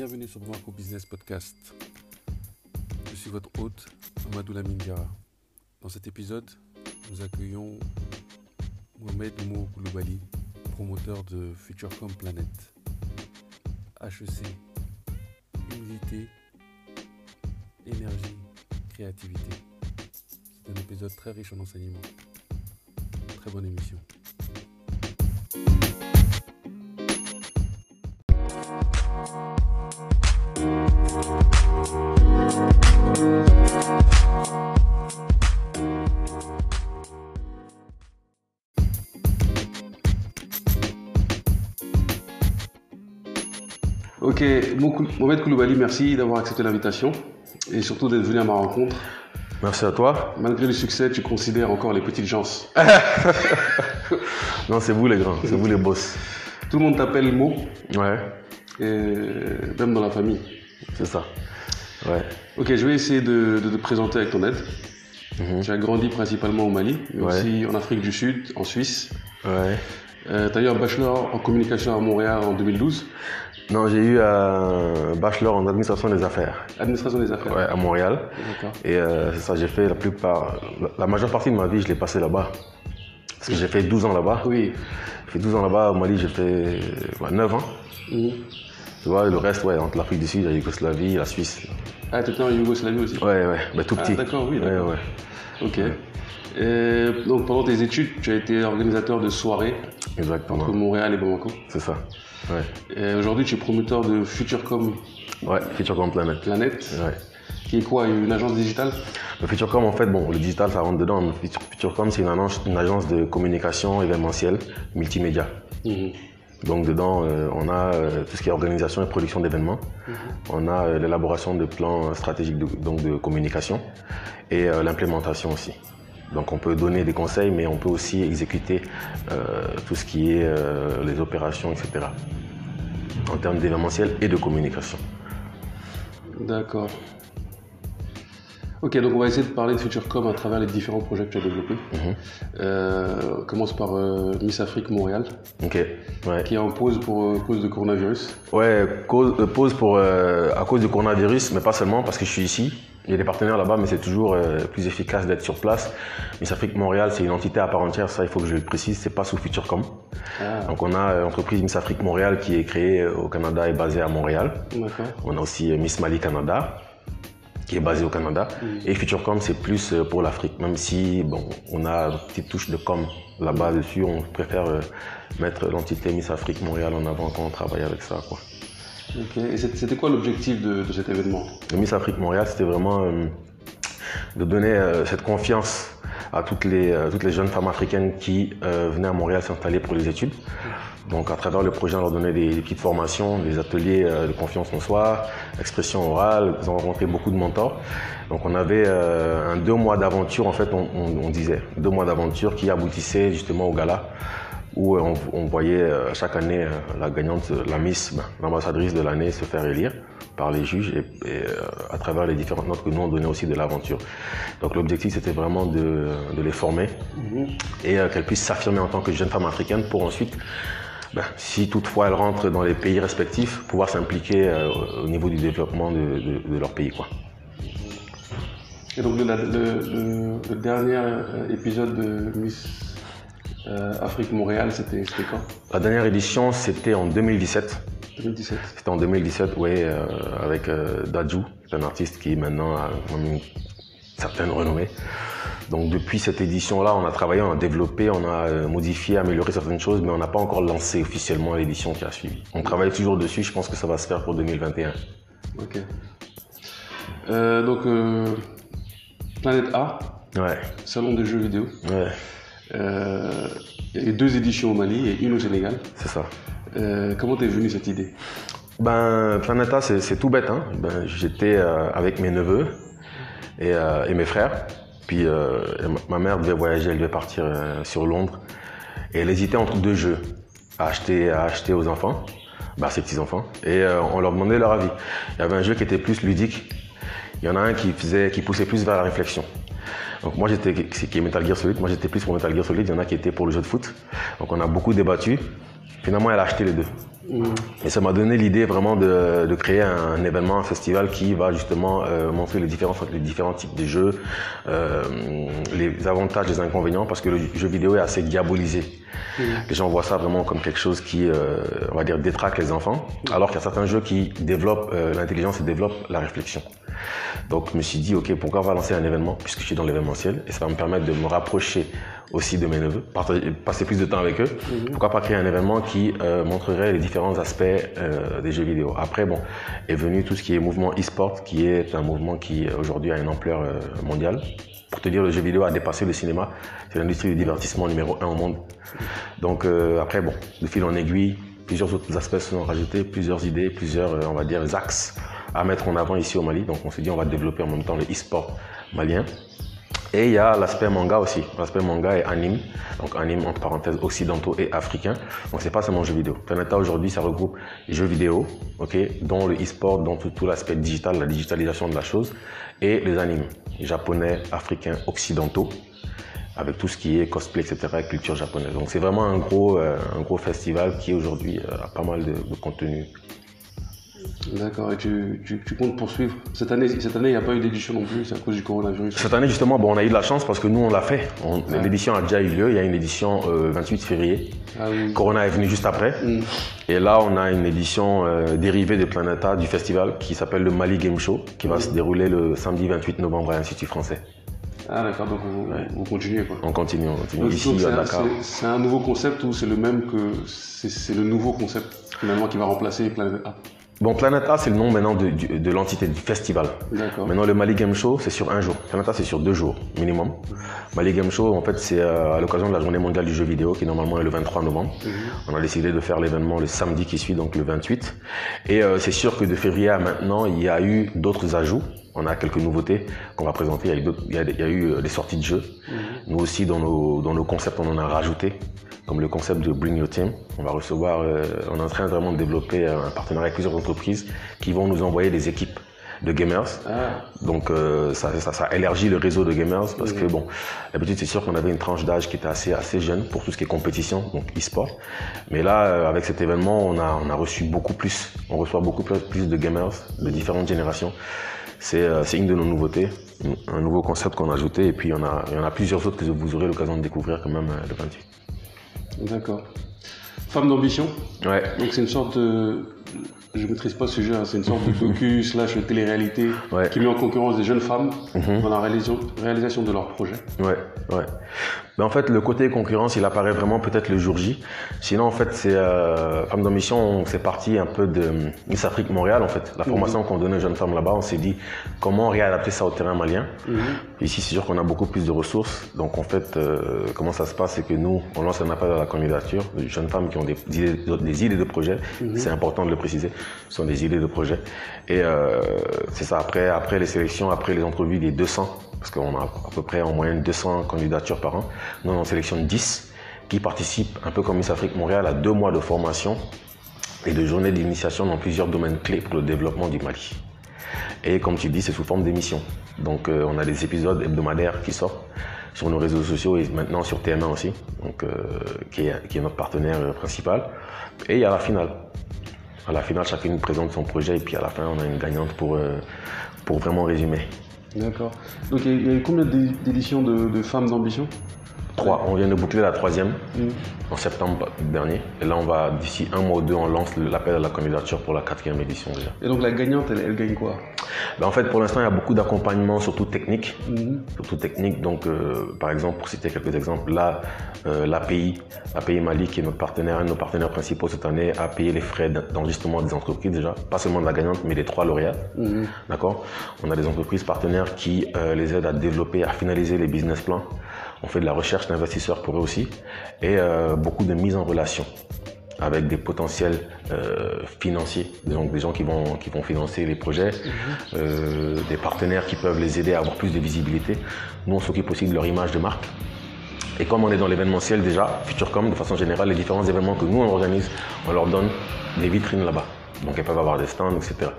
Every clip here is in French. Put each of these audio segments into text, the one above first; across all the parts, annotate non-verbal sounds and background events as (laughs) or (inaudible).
Bienvenue sur Bamako Business Podcast. Je suis votre hôte, Amadou Lamine Diarra. Dans cet épisode, nous accueillons Mohamed Mou Koulibaly, promoteur de Futurecom Planet. HEC, humilité, énergie, créativité. C'est un épisode très riche en enseignements. Très bonne émission. Ok, Mohamed Koulibaly, merci d'avoir accepté l'invitation et surtout d'être venu à ma rencontre. Merci à toi. Malgré le succès, tu considères encore les petites chances. (laughs) non, c'est vous les grands, c'est vous les boss. Tout le monde t'appelle Mo. Ouais. Et même dans la famille. C'est ça. Ouais. Ok, je vais essayer de, te présenter avec ton aide. Mhm. Tu as grandi principalement au Mali, mais Ouais. aussi en Afrique du Sud, en Suisse. Ouais. tu as eu un bachelor en communication à Montréal en 2012, Non, j'ai eu un bachelor en administration des affaires. administration des affaires. Ouais, à Montréal. D'accord. Et euh, c'est ça, j'ai fait la plupart, la, la majeure partie de ma vie, je l'ai passé là-bas. Parce que j'ai fait 12 ans là-bas. Oui. J'ai fait 12 ans là-bas. Au Mali, j'ai fait ouais, 9 ans. Mhm. Tu vois, le reste, ouais, entre l'Afrique du Sud, la Yougoslavie, la Suisse. Ah, tu étais en Yougoslavie aussi Ouais, ouais, bah, tout Ah, petit. d'accord, oui, Ouais, d'accord. ouais, Ok. Et donc pendant tes études, tu as été organisateur de soirées exactement. entre Montréal et Bamako. C'est ça. Ouais. Aujourd'hui, tu es promoteur de Futurecom Ouais, Futurecom Planet. Planet, Ouais. qui est quoi Une agence digitale? Le Futurecom, en fait, bon, le digital, ça rentre dedans. mais Future- Futurecom, c'est une agence, une agence de communication événementielle multimédia. Mhm. Donc, dedans, euh, on a euh, tout ce qui est organisation et production d'événements. On a euh, l'élaboration de plans stratégiques de, donc de communication et l'implémentation aussi. Donc, on peut donner des conseils, mais on peut aussi exécuter euh, tout ce qui est euh, les opérations, etc. En termes d'événementiel et de communication. D'accord. Ok, donc on va essayer de parler de Futurecom à travers les différents projets que tu as développés. Mhm. Euh, on commence par euh, Miss Afrique Montréal, Ok. Ouais. qui est en pause pour euh, cause de coronavirus. Ouais, cause, pause pour, à cause du coronavirus, mais pas seulement parce que je suis ici. Il y a des partenaires là-bas, mais c'est toujours euh, plus efficace d'être sur place. Miss Afrique Montréal, c'est une entité à part entière, ça il faut que je le précise, c'est pas sous Futurecom. Ah, Donc on a euh, l'entreprise Miss Afrique Montréal qui est créée euh, au Canada et basée à Montréal. On a aussi euh, Miss Mali Canada qui est basée au Canada. Et Futurecom, c'est plus euh, pour l'Afrique, même si bon, on a une petite touche de com là-bas dessus. On préfère euh, mettre l'entité Miss Afrique Montréal en avant quand on travaille avec ça. Quoi. Ok, et c'était quoi l'objectif de, cet événement? Le Miss Afrique Montréal, c'était vraiment euh, de donner euh, cette confiance à toutes les, euh, toutes les jeunes femmes africaines qui venaient à Montréal s'installer pour les études. Donc à travers le projet, on leur donnait des, petites formations, des ateliers de confiance en soi, expression orale, ils ont rencontré beaucoup de mentors. Donc on avait un deux mois d'aventure, en fait, on- on disait, deux mois d'aventure qui aboutissait justement au gala où euh, on, on voyait euh, chaque année euh, la gagnante, la Miss, ben, l'ambassadrice de l'année se faire élire par les juges et, et, à travers les différentes notes que nous on donnait aussi de l'aventure. Donc l'objectif c'était vraiment de, de les former et euh, qu'elles puissent s'affirmer en tant que jeunes femmes africaines pour ensuite, ben, si toutefois elles rentrent dans les pays respectifs, pouvoir s'impliquer euh, au niveau du développement de, de- de leur pays. Quoi. Et donc le, la- le- le- le dernier épisode de Miss euh, Afrique Montréal, c'était quand? La dernière édition c'était en 2017. 2017. C'était en 2017, oui, euh, avec euh, c'est un artiste qui maintenant a une certaine renommée. Donc depuis cette édition-là, on a travaillé, on a développé, on a euh, modifié, amélioré certaines choses, mais on n'a pas encore lancé officiellement l'édition qui a suivi. On travaille toujours dessus, je pense que ça va se faire pour 2021. Ok. Euh, donc Planète A, Ouais, salon de jeux vidéo. ouais, Euh, il y a eu deux éditions au Mali et une au Sénégal. c'est ça. Euh, comment t'es venue cette idée? Ben, Planeta, c'est tout bête. Hein. Ben, J'étais euh, avec mes neveux et, et mes frères. Puis ma- mère devait voyager, elle devait partir sur Londres. Et elle hésitait entre deux jeux à acheter, à acheter aux enfants, ben, à ses petits-enfants. Et on leur demandait leur avis. Il y avait un jeu qui était plus ludique. Il y en a un qui, faisait, qui poussait plus vers la réflexion. Donc moi j'étais qui est Metal Gear Solid, moi j'étais plus pour Metal Gear Solid, il y en a qui étaient pour le jeu de foot. Donc on a beaucoup débattu. Finalement elle a acheté les deux. Et ça m'a donné l'idée vraiment de, de, créer un, événement, un festival qui va justement euh, montrer les différents, les différents types de jeux, euh, les avantages, les inconvénients, parce que le jeu vidéo est assez diabolisé. Les gens voient ça vraiment comme quelque chose qui, euh, on va dire, détraque les enfants, alors qu'il y a certains jeux qui développent euh, l'intelligence et développent la réflexion. Donc je me suis dit, ok, pourquoi pas lancer un événement, puisque je suis dans l'événementiel, et ça va me permettre de me rapprocher aussi de mes neveux, passer plus de temps avec eux. Mhm. Pourquoi pas créer un événement qui euh, montrerait les différents aspects euh, des jeux vidéo. Après, bon, est venu tout ce qui est mouvement e-sport, qui est un mouvement qui aujourd'hui a une ampleur euh, mondiale. Pour te dire, le jeu vidéo a dépassé le cinéma. C'est l'industrie du divertissement numéro un au monde. Donc après, bon, de fil en aiguille, plusieurs autres aspects se sont rajoutés, plusieurs idées, plusieurs, on va dire, axes à mettre en avant ici au Mali. Donc on s'est dit on va développer en même temps le e-sport malien. Et il y a l'aspect manga aussi. L'aspect manga et anime. Donc anime entre parenthèses occidentaux et africains. Donc c'est pas seulement jeux vidéo. Planeta aujourd'hui ça regroupe jeux vidéo, ok, dont le e-sport, dont tout, l'aspect digital, la digitalisation de la chose, et les animes japonais, africains, occidentaux avec tout ce qui est cosplay, etc., culture japonaise. Donc c'est vraiment un gros, euh, un gros festival qui aujourd'hui euh, a pas mal de contenu D'accord, et tu, tu, comptes poursuivre Cette année, cette année, il n'y a pas eu d'édition non plus, c'est à cause du coronavirus Cette année, justement, bon, on a eu de la chance parce que nous, on l'a fait. L'édition a déjà eu lieu, il y a une édition euh, 28 février. Ah Corona est venu juste après. Mm. Et là, on a une édition euh, dérivée de Planeta du festival qui s'appelle le Mali Game Show, qui va mm. se dérouler le samedi 28 novembre à l'Institut français. Ah d'accord, donc vous, continuez quoi. On continue, on continue. Ici, à Dakar. C'est un nouveau concept ou c'est le même que... C'est le nouveau concept finalement qui va remplacer Planeta? Bon, Planet A, c'est le nom maintenant de, de, l'entité du festival. Maintenant, le Mali Game Show, c'est sur un jour. Planet A, c'est sur deux jours minimum. Mali Game Show, en fait, c'est euh, à l'occasion de la journée mondiale du jeu vidéo, qui normalement est le 23 novembre. Mhm. On a décidé de faire l'événement le samedi qui suit, donc le 28. Et euh, c'est sûr que de février à maintenant, il y a eu d'autres ajouts. On a quelques nouveautés qu'on va présenter. Il y a eu, il y a, eu euh, des sorties de jeux. Mhm. Nous aussi, dans nos, dans nos concepts, on en a rajouté comme le concept de Bring Your Team. On va recevoir, euh, on est en train vraiment de développer un partenariat avec plusieurs entreprises qui vont nous envoyer des équipes de gamers. Ah. Donc euh, ça, ça, élargit le réseau de gamers parce que bon, d'habitude c'est sûr qu'on avait une tranche d'âge qui était assez assez jeune pour tout ce qui est compétition, donc e-sport. Mais là, euh, avec cet événement, on a on a reçu beaucoup plus, on reçoit beaucoup plus, de gamers de différentes générations. C'est une de nos nouveautés, un nouveau concept qu'on a ajouté et puis il y en a il y en a plusieurs autres que vous aurez l'occasion de découvrir quand même le 28. D'accord. Femme d'ambition. Ouais. Donc c'est une sorte de je ne maîtrise pas ce sujet, hein. c'est une sorte de docu (laughs) slash télé-réalité qui met en concurrence des jeunes femmes mhm. dans la réalisation, de leurs projets. Ouais, ouais. Mais en fait, le côté concurrence, il apparaît vraiment peut-être le jour J. Sinon, en fait, c'est euh, Femmes d'ambition, c'est parti un peu de Miss Afrique Montréal, en fait. La formation mhm. qu'on donnait aux jeunes femmes là-bas, on s'est dit comment réadapter ça au terrain malien. Mhm. Ici, c'est sûr qu'on a beaucoup plus de ressources. Donc, en fait, euh, comment ça se passe, c'est que nous, on lance un appel à la candidature de jeunes femmes qui ont des idées, des idées de projets. C'est important de le préciser ce sont des idées de projet. Et euh, c'est ça, après, après les sélections, après les entrevues des 200, parce qu'on a à peu près en moyenne 200 candidatures par an, nous on sélectionne 10 qui participent, un peu comme Miss Afrique Montréal, à deux mois de formation et de journées d'initiation dans plusieurs domaines clés pour le développement du Mali. Et comme tu dis, c'est sous forme d'émission. Donc euh, on a des épisodes hebdomadaires qui sortent sur nos réseaux sociaux et maintenant sur TM1 aussi, euh, qui, est, notre partenaire principal. Et il y a la finale. À la finale, chacune présente son projet et puis à la fin, on a une gagnante pour, euh, pour vraiment résumer. D'accord. Donc il y, a eu combien d'éditions de Femmes d'ambition? On vient de boucler la troisième mm. en septembre dernier. Et là, on va, d'ici un mois ou deux, on lance l'appel à la candidature pour la quatrième édition déjà. Et donc la gagnante, elle, gagne quoi? Ben, En fait, pour l'instant, il y a beaucoup d'accompagnement, surtout technique. Mm. Surtout technique. Donc, euh, par exemple, pour citer quelques exemples, là, euh, l'API, l'API Mali, qui est notre partenaire, un de nos partenaires principaux cette année, a payé les frais d'enregistrement des entreprises déjà. Pas seulement de la gagnante, mais des trois lauréats. Mm. D'accord? On a des entreprises partenaires qui euh, les aident à développer, à finaliser les business plans. On fait de la recherche d'investisseurs pour eux aussi et euh, beaucoup de mise en relation avec des potentiels euh, financiers, donc des gens qui vont, qui vont financer les projets, mhm. euh, des partenaires qui peuvent les aider à avoir plus de visibilité. Nous, on s'occupe aussi de leur image de marque. Et comme on est dans l'événementiel déjà, Futurecom, de façon générale, les différents événements que nous on organise, on leur donne des vitrines là-bas. Donc elles peuvent avoir des stands, etc.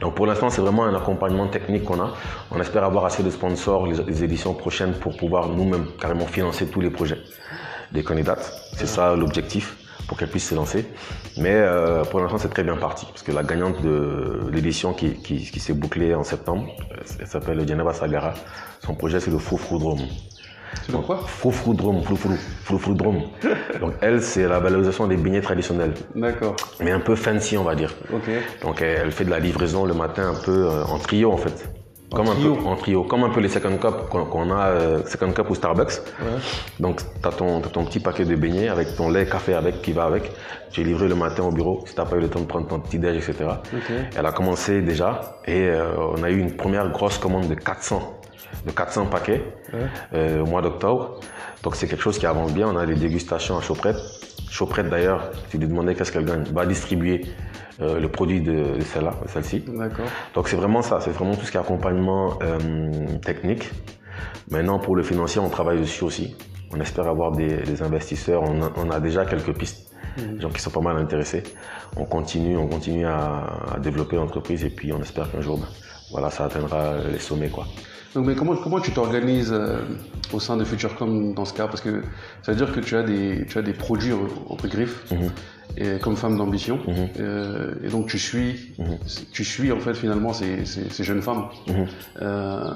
Donc pour l'instant, c'est vraiment un accompagnement technique qu'on a. On espère avoir assez de sponsors les, éditions prochaines pour pouvoir nous-mêmes carrément financer tous les projets des candidates. C'est ça l'objectif pour qu'elle puisse se lancer. Mais euh, pour l'instant, c'est très bien parti, parce que la gagnante de l'édition qui, qui, s'est bouclée en septembre, elle s'appelle Janaba Sagara. Son projet, c'est le Froufroudrome. C'est le quoi Froufroudrome, Froufroudrome. Donc elle, c'est la valorisation des beignets traditionnels. D'accord. Mais un peu fancy, on va dire. Ok. Donc elle fait de la livraison le matin un peu en trio, en fait. Comme un peu, en trio, comme un peu les second cup qu'on a, euh, second cup ou Starbucks. Donc, tu as ton, ton, petit paquet de beignets avec ton lait, café avec, qui va avec. Tu es livré le matin au bureau, si tu n'as pas eu le temps de prendre ton petit déj, etc. Elle a commencé déjà et euh, on a eu une première grosse commande de 400, de 400 paquets euh, au mois d'octobre. Donc, c'est quelque chose qui avance bien. On a des dégustations à Choprette. Choprette, d'ailleurs, tu lui demandais qu'est-ce qu'elle gagne, va distribuer euh, le produit de, celle-là, celle-ci. D'accord. Donc c'est vraiment ça, c'est vraiment tout ce qui est accompagnement euh, technique. Maintenant pour le financier, on travaille dessus aussi. On espère avoir des, investisseurs. On a, déjà quelques pistes, mhm. des gens qui sont pas mal intéressés. On continue, on continue à, développer l'entreprise et puis on espère qu'un jour, ben, voilà, ça atteindra les sommets quoi. Donc, mais comment, comment tu t'organises euh, au sein de Futurecom dans ce cas? Parce que ça veut dire que tu as des, tu as des produits au, au griffe. Et comme femme d'ambition. Mhm. Euh, et donc tu suis, mhm. tu suis en fait finalement ces, ces, jeunes femmes. Mhm. Euh,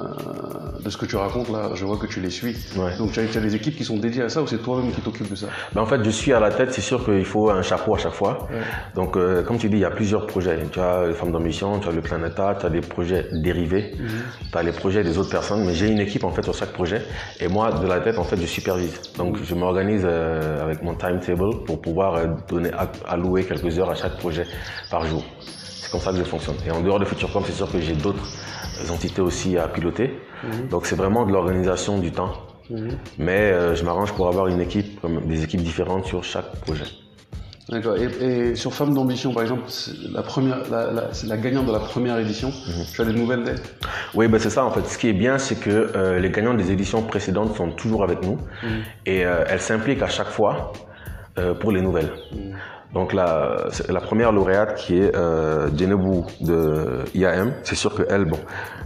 de ce que tu racontes là, je vois que tu les suis. Donc tu as, des équipes qui sont dédiées à ça ou c'est toi-même qui t'occupes de ça? Ben, En fait, je suis à la tête. C'est sûr qu'il faut un chapeau à chaque fois. Donc euh, comme tu dis, il y a plusieurs projets. Tu as les femmes d'ambition, tu as le Planeta, tu as des projets dérivés, tu as les projets des autres personnes. Mais j'ai une équipe en fait sur chaque projet. Et moi, de la tête, en fait, je supervise. Donc je m'organise avec mon timetable pour pouvoir donner allouer quelques heures à chaque projet par jour. C'est comme ça que je fonctionne. Et en dehors de FutureCom, c'est sûr que j'ai d'autres entités aussi à piloter. Mhm. Donc c'est vraiment de l'organisation du temps. Mhm. Mais euh, je m'arrange pour avoir une équipe, des équipes différentes sur chaque projet. D'accord. Et, sur Femmes d'ambition, par exemple, la première, la, la, gagnante de la première édition. Mhm. Tu as des nouvelles d'elle? Oui, ben c'est ça en fait. Ce qui est bien, c'est que euh, les gagnants des éditions précédentes sont toujours avec nous et euh, elles s'impliquent à chaque fois pour les nouvelles. Donc la, la première lauréate qui est euh, de IAM, c'est sûr qu'elle, bon,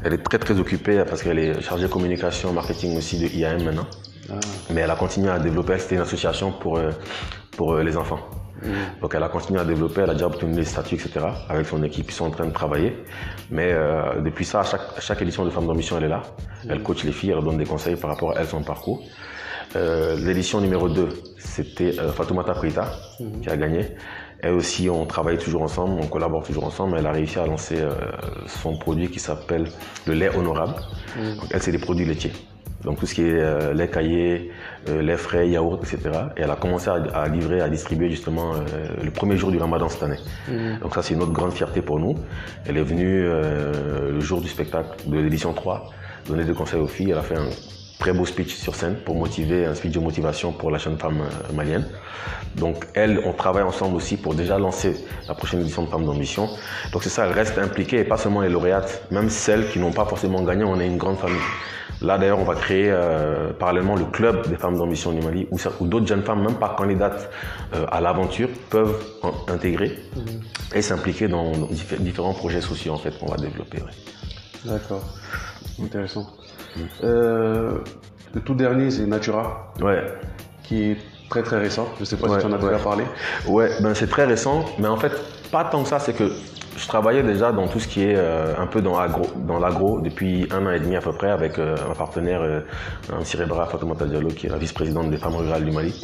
elle est très très occupée parce qu'elle est chargée de communication, marketing aussi de IAM maintenant. Ah. Mais elle a continué à développer, c'était une association pour, euh, pour euh, les enfants. Mm. Donc elle a continué à développer, elle a déjà obtenu les statuts, etc. Avec son équipe, ils sont en train de travailler. Mais euh, depuis ça, à chaque, chaque édition de Femmes d'Ambition, elle est là. Mm. Elle coach les filles, elle donne des conseils par rapport à elle, son parcours. Euh, l'édition numéro 2, c'était euh, Fatoumata Prita mhm. qui a gagné. Elle aussi, on travaille toujours ensemble, on collabore toujours ensemble. Elle a réussi à lancer euh, son produit qui s'appelle le lait honorable. Mhm. elle, c'est des produits laitiers. Donc tout ce qui est lait caillé, lait frais, yaourt, etc. Et elle a commencé à, livrer, à distribuer justement le premier jour du ramadan cette année. Mhm. Donc ça c'est une autre grande fierté pour nous. Elle est venue le jour du spectacle de l'édition 3 donner des conseils aux filles. Elle a fait un très beau speech sur scène pour motiver, un speech de motivation pour la jeune femme euh, malienne. Donc elle, on travaille ensemble aussi pour déjà lancer la prochaine édition de Femmes d'Ambition. Donc c'est ça, reste impliquée et pas seulement les lauréates, même celles qui n'ont pas forcément gagné, on est une grande famille. Là d'ailleurs, on va créer euh, parallèlement le club des femmes d'ambition du Mali où, d'autres jeunes femmes, même pas candidates euh, à l'aventure, peuvent intégrer et s'impliquer dans, différents projets sociaux en fait qu'on va développer. D'accord, intéressant. Euh, le tout dernier, c'est Natura. Ouais. Qui est très très récent. Je sais pas si tu en as déjà parlé. Ouais, ben c'est très récent, mais en fait, pas tant que ça, c'est que je travaillais déjà dans tout ce qui est euh, un peu dans l'agro dans depuis un an et demi à peu près avec euh, un partenaire, euh, un Cirebra Fatoumata Diallo, qui est la vice-présidente des femmes rurales du Mali.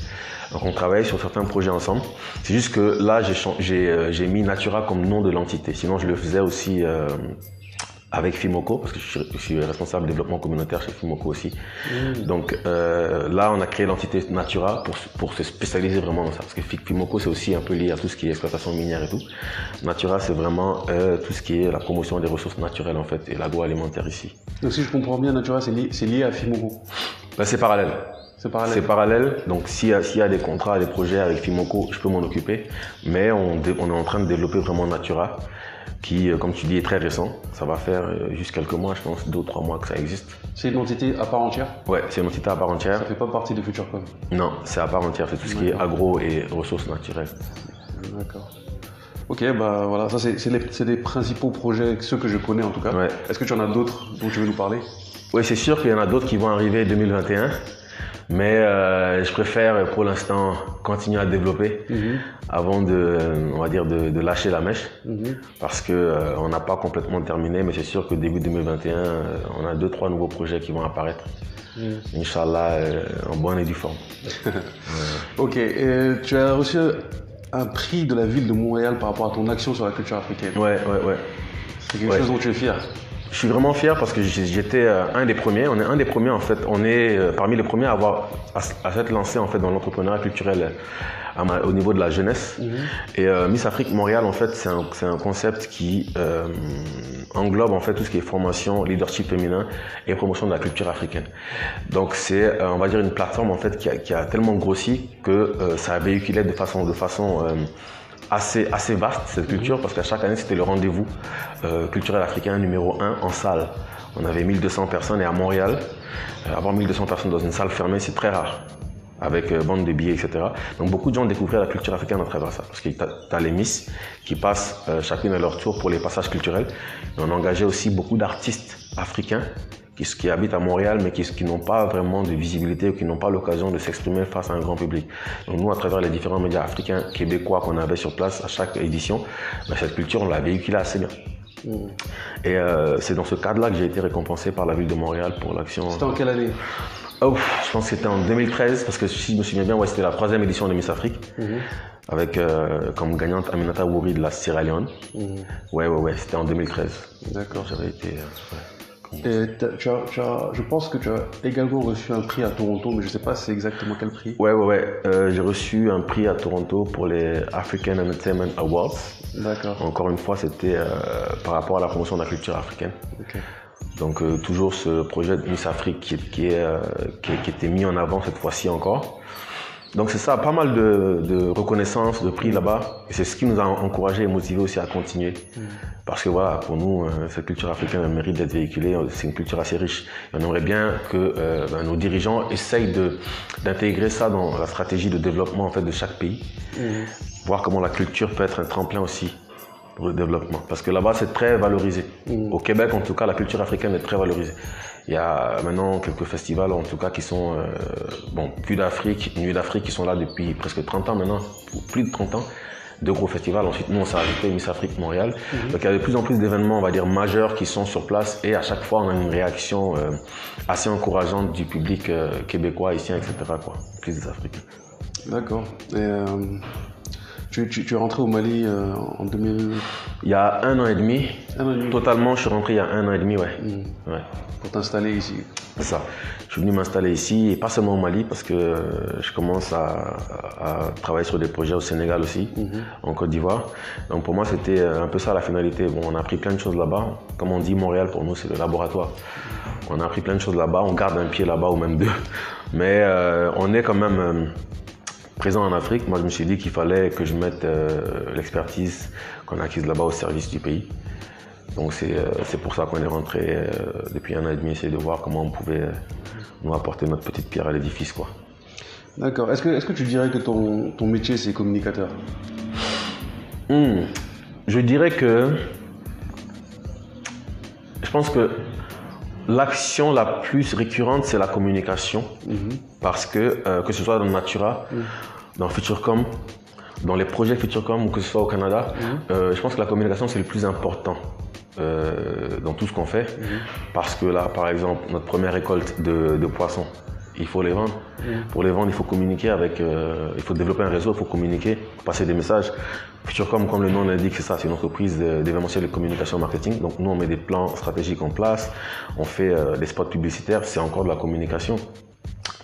Donc on travaillait sur certains projets ensemble. C'est juste que là, j'ai mis Natura comme nom de l'entité. Sinon, je le faisais aussi avec Fimoco, parce que je suis, responsable développement communautaire chez Fimoco aussi. Mmh. Donc euh, là, on a créé l'entité Natura pour, pour, se spécialiser vraiment dans ça. Parce que Fimoco, c'est aussi un peu lié à tout ce qui est exploitation minière et tout. Natura, c'est vraiment euh, tout ce qui est la promotion des ressources naturelles en fait, et l'agroalimentaire ici. Donc si je comprends bien, Natura, c'est lié, lié, à Fimoco ben, C'est parallèle. C'est parallèle. C'est parallèle. Donc, s'il y, y, a des contrats, des projets avec Fimoco, je peux m'en occuper. Mais on, on, est en train de développer vraiment Natura qui, euh, comme tu dis, est très récent. Ça va faire euh, juste quelques mois, je pense, deux ou trois mois que ça existe. C'est une entité à part entière Ouais, c'est une entité à part entière. Ça fait pas partie de FutureCom Non, c'est à part entière. C'est tout ce qui est agro et ressources naturelles. D'accord. Ok, bah voilà, ça c'est les, les, principaux projets, ceux que je connais en tout cas. Ouais. Est-ce que tu en as d'autres dont tu veux nous parler? Oui, c'est sûr qu'il y en a d'autres qui vont arriver en 2021. Mais euh, je préfère pour l'instant continuer à développer Mhm. avant de, on va dire, de, de lâcher la mèche. Mhm. Parce que euh, on n'a pas complètement terminé, mais c'est sûr que début 2021, euh, on a deux, trois nouveaux projets qui vont apparaître. Mhm. Inch'Allah, en bonne et due forme. (laughs) Ok, et tu as reçu un prix de la ville de Montréal par rapport à ton action sur la culture africaine. Ouais, ouais, ouais. C'est quelque Ouais. chose dont tu es fier. Je suis vraiment fier parce que j'étais euh, un des premiers. On est un des premiers en fait. On est euh, parmi les premiers à avoir à, s'être lancé en fait dans l'entrepreneuriat culturel euh, à ma- au niveau de la jeunesse. Et euh, Miss Afrique Montréal en fait c'est un, un concept qui euh, englobe en fait tout ce qui est formation, leadership féminin et promotion de la culture africaine. Donc c'est euh, on va dire une plateforme en fait qui a, qui a tellement grossi que euh, ça a véhiculé de façon de façon euh, assez, assez vaste cette culture parce qu'à chaque année c'était le rendez-vous euh, culturel africain numéro 1 en salle. On avait 1200 personnes et à Montréal, euh, avoir 1200 personnes dans une salle fermée c'est très rare avec euh, vente de billets, etc. Donc beaucoup de gens découvraient la culture africaine à travers ça parce que tu as les Miss qui passent euh, chacune à leur tour pour les passages culturels. Et on engageait aussi beaucoup d'artistes africains qui, qui habitent à Montréal mais qui, qui n'ont pas vraiment de visibilité ou qui n'ont pas l'occasion de s'exprimer face à un grand public. Donc nous, à travers les différents médias africains, québécois qu'on avait sur place à chaque édition, ben, cette culture, on l'a véhiculée assez bien. Mhm. Et euh, c'est dans ce cadre-là que j'ai été récompensé par la ville de Montréal pour l'action. C'était en quelle année? Oh, je pense que c'était en 2013, parce que si je me souviens bien, ouais, c'était la troisième édition de Miss Afrique, Mhm. avec euh, comme gagnante Aminata Wouri de la Sierra Leone. Mhm. Ouais, ouais, ouais, c'était en 2013. D'accord. J'avais été. euh, ouais. Et tu as, tu as- je pense que tu as également reçu un prix à Toronto, mais je ne sais pas c'est exactement quel prix. Ouais, ouais, ouais. Euh, j'ai reçu un prix à Toronto pour les African Entertainment Awards. D'accord. Encore une fois, c'était euh, par rapport à la promotion de la culture africaine. Ok. Donc euh, toujours ce projet de Miss Afrique qui, qui est, qui, qui était mis en avant cette fois-ci encore. Donc c'est ça, pas mal de, de reconnaissance, de prix là-bas. Et c'est ce qui nous a encouragé et motivé aussi à continuer. Parce que voilà, pour nous, euh, cette culture africaine mérite d'être véhiculée. C'est une culture assez riche. Et on aimerait bien que euh, ben, nos dirigeants essayent de- d'intégrer ça dans la stratégie de développement en fait, de chaque pays. Mhm. Voir comment la culture peut être un tremplin aussi pour le développement. Parce que là-bas, c'est très valorisé. Mhm. Au Québec, en tout cas, la culture africaine est très valorisée. Il y a maintenant quelques festivals, en tout cas, qui sont, euh, bon, Nuit d'Afrique, Nuit d'Afrique, qui sont là depuis presque 30 ans maintenant, plus de 30 ans. Deux gros festivals. Ensuite, nous, on s'est ajouté Miss Afrique Montréal. Donc, il y a de plus en plus d'événements, on va dire, majeurs qui sont sur place. Et à chaque fois, on a une réaction euh, assez encourageante du public euh, québécois, haïtien, etc. Quoi. Plus des Africains. D'accord. Et tu, tu, tu es rentré au Mali euh, en 2000. Il y a un an et demi, Un an et demi. totalement, je suis rentré il y a un an et demi, ouais. Mhm. ouais. Pour t'installer ici. C'est ça. Je suis venu m'installer ici, et pas seulement au Mali, parce que euh, je commence à, à travailler sur des projets au Sénégal aussi, Mhm. en Côte d'Ivoire. Donc pour moi, c'était euh, un peu ça la finalité. Bon, on a appris plein de choses là-bas. Comme on dit, Montréal, pour nous, c'est le laboratoire. On a appris plein de choses là-bas, on garde un pied là-bas ou même deux. Mais euh, on est quand même euh, présent en Afrique. Moi, je me suis dit qu'il fallait que je mette euh, l'expertise qu'on a acquise là-bas au service du pays. Donc c'est euh, pour ça qu'on est rentré euh, depuis un an et demi, essayer de voir comment on pouvait nous apporter notre petite pierre à l'édifice. D'accord. Est-ce que, est que tu dirais que ton, ton métier, c'est communicateur? Hmm. Je dirais que je pense que l'action la plus récurrente, c'est la communication. Mhm. Parce que, euh, que ce soit dans Natura, dans Futurecom, dans les projets Futurecom ou que ce soit au Canada, euh, je pense que la communication, c'est le plus important euh, dans tout ce qu'on fait. Parce que là, par exemple, notre première récolte de, de poissons, il faut les vendre. Pour les vendre, il faut communiquer avec, euh, il faut développer un réseau, il faut communiquer, passer des messages. Futurecom, comme le nom l'indique, c'est ça, c'est une entreprise de- d'événementiel de communication marketing. Donc nous, on met des plans stratégiques en place, on fait euh, des spots publicitaires, c'est encore de la communication.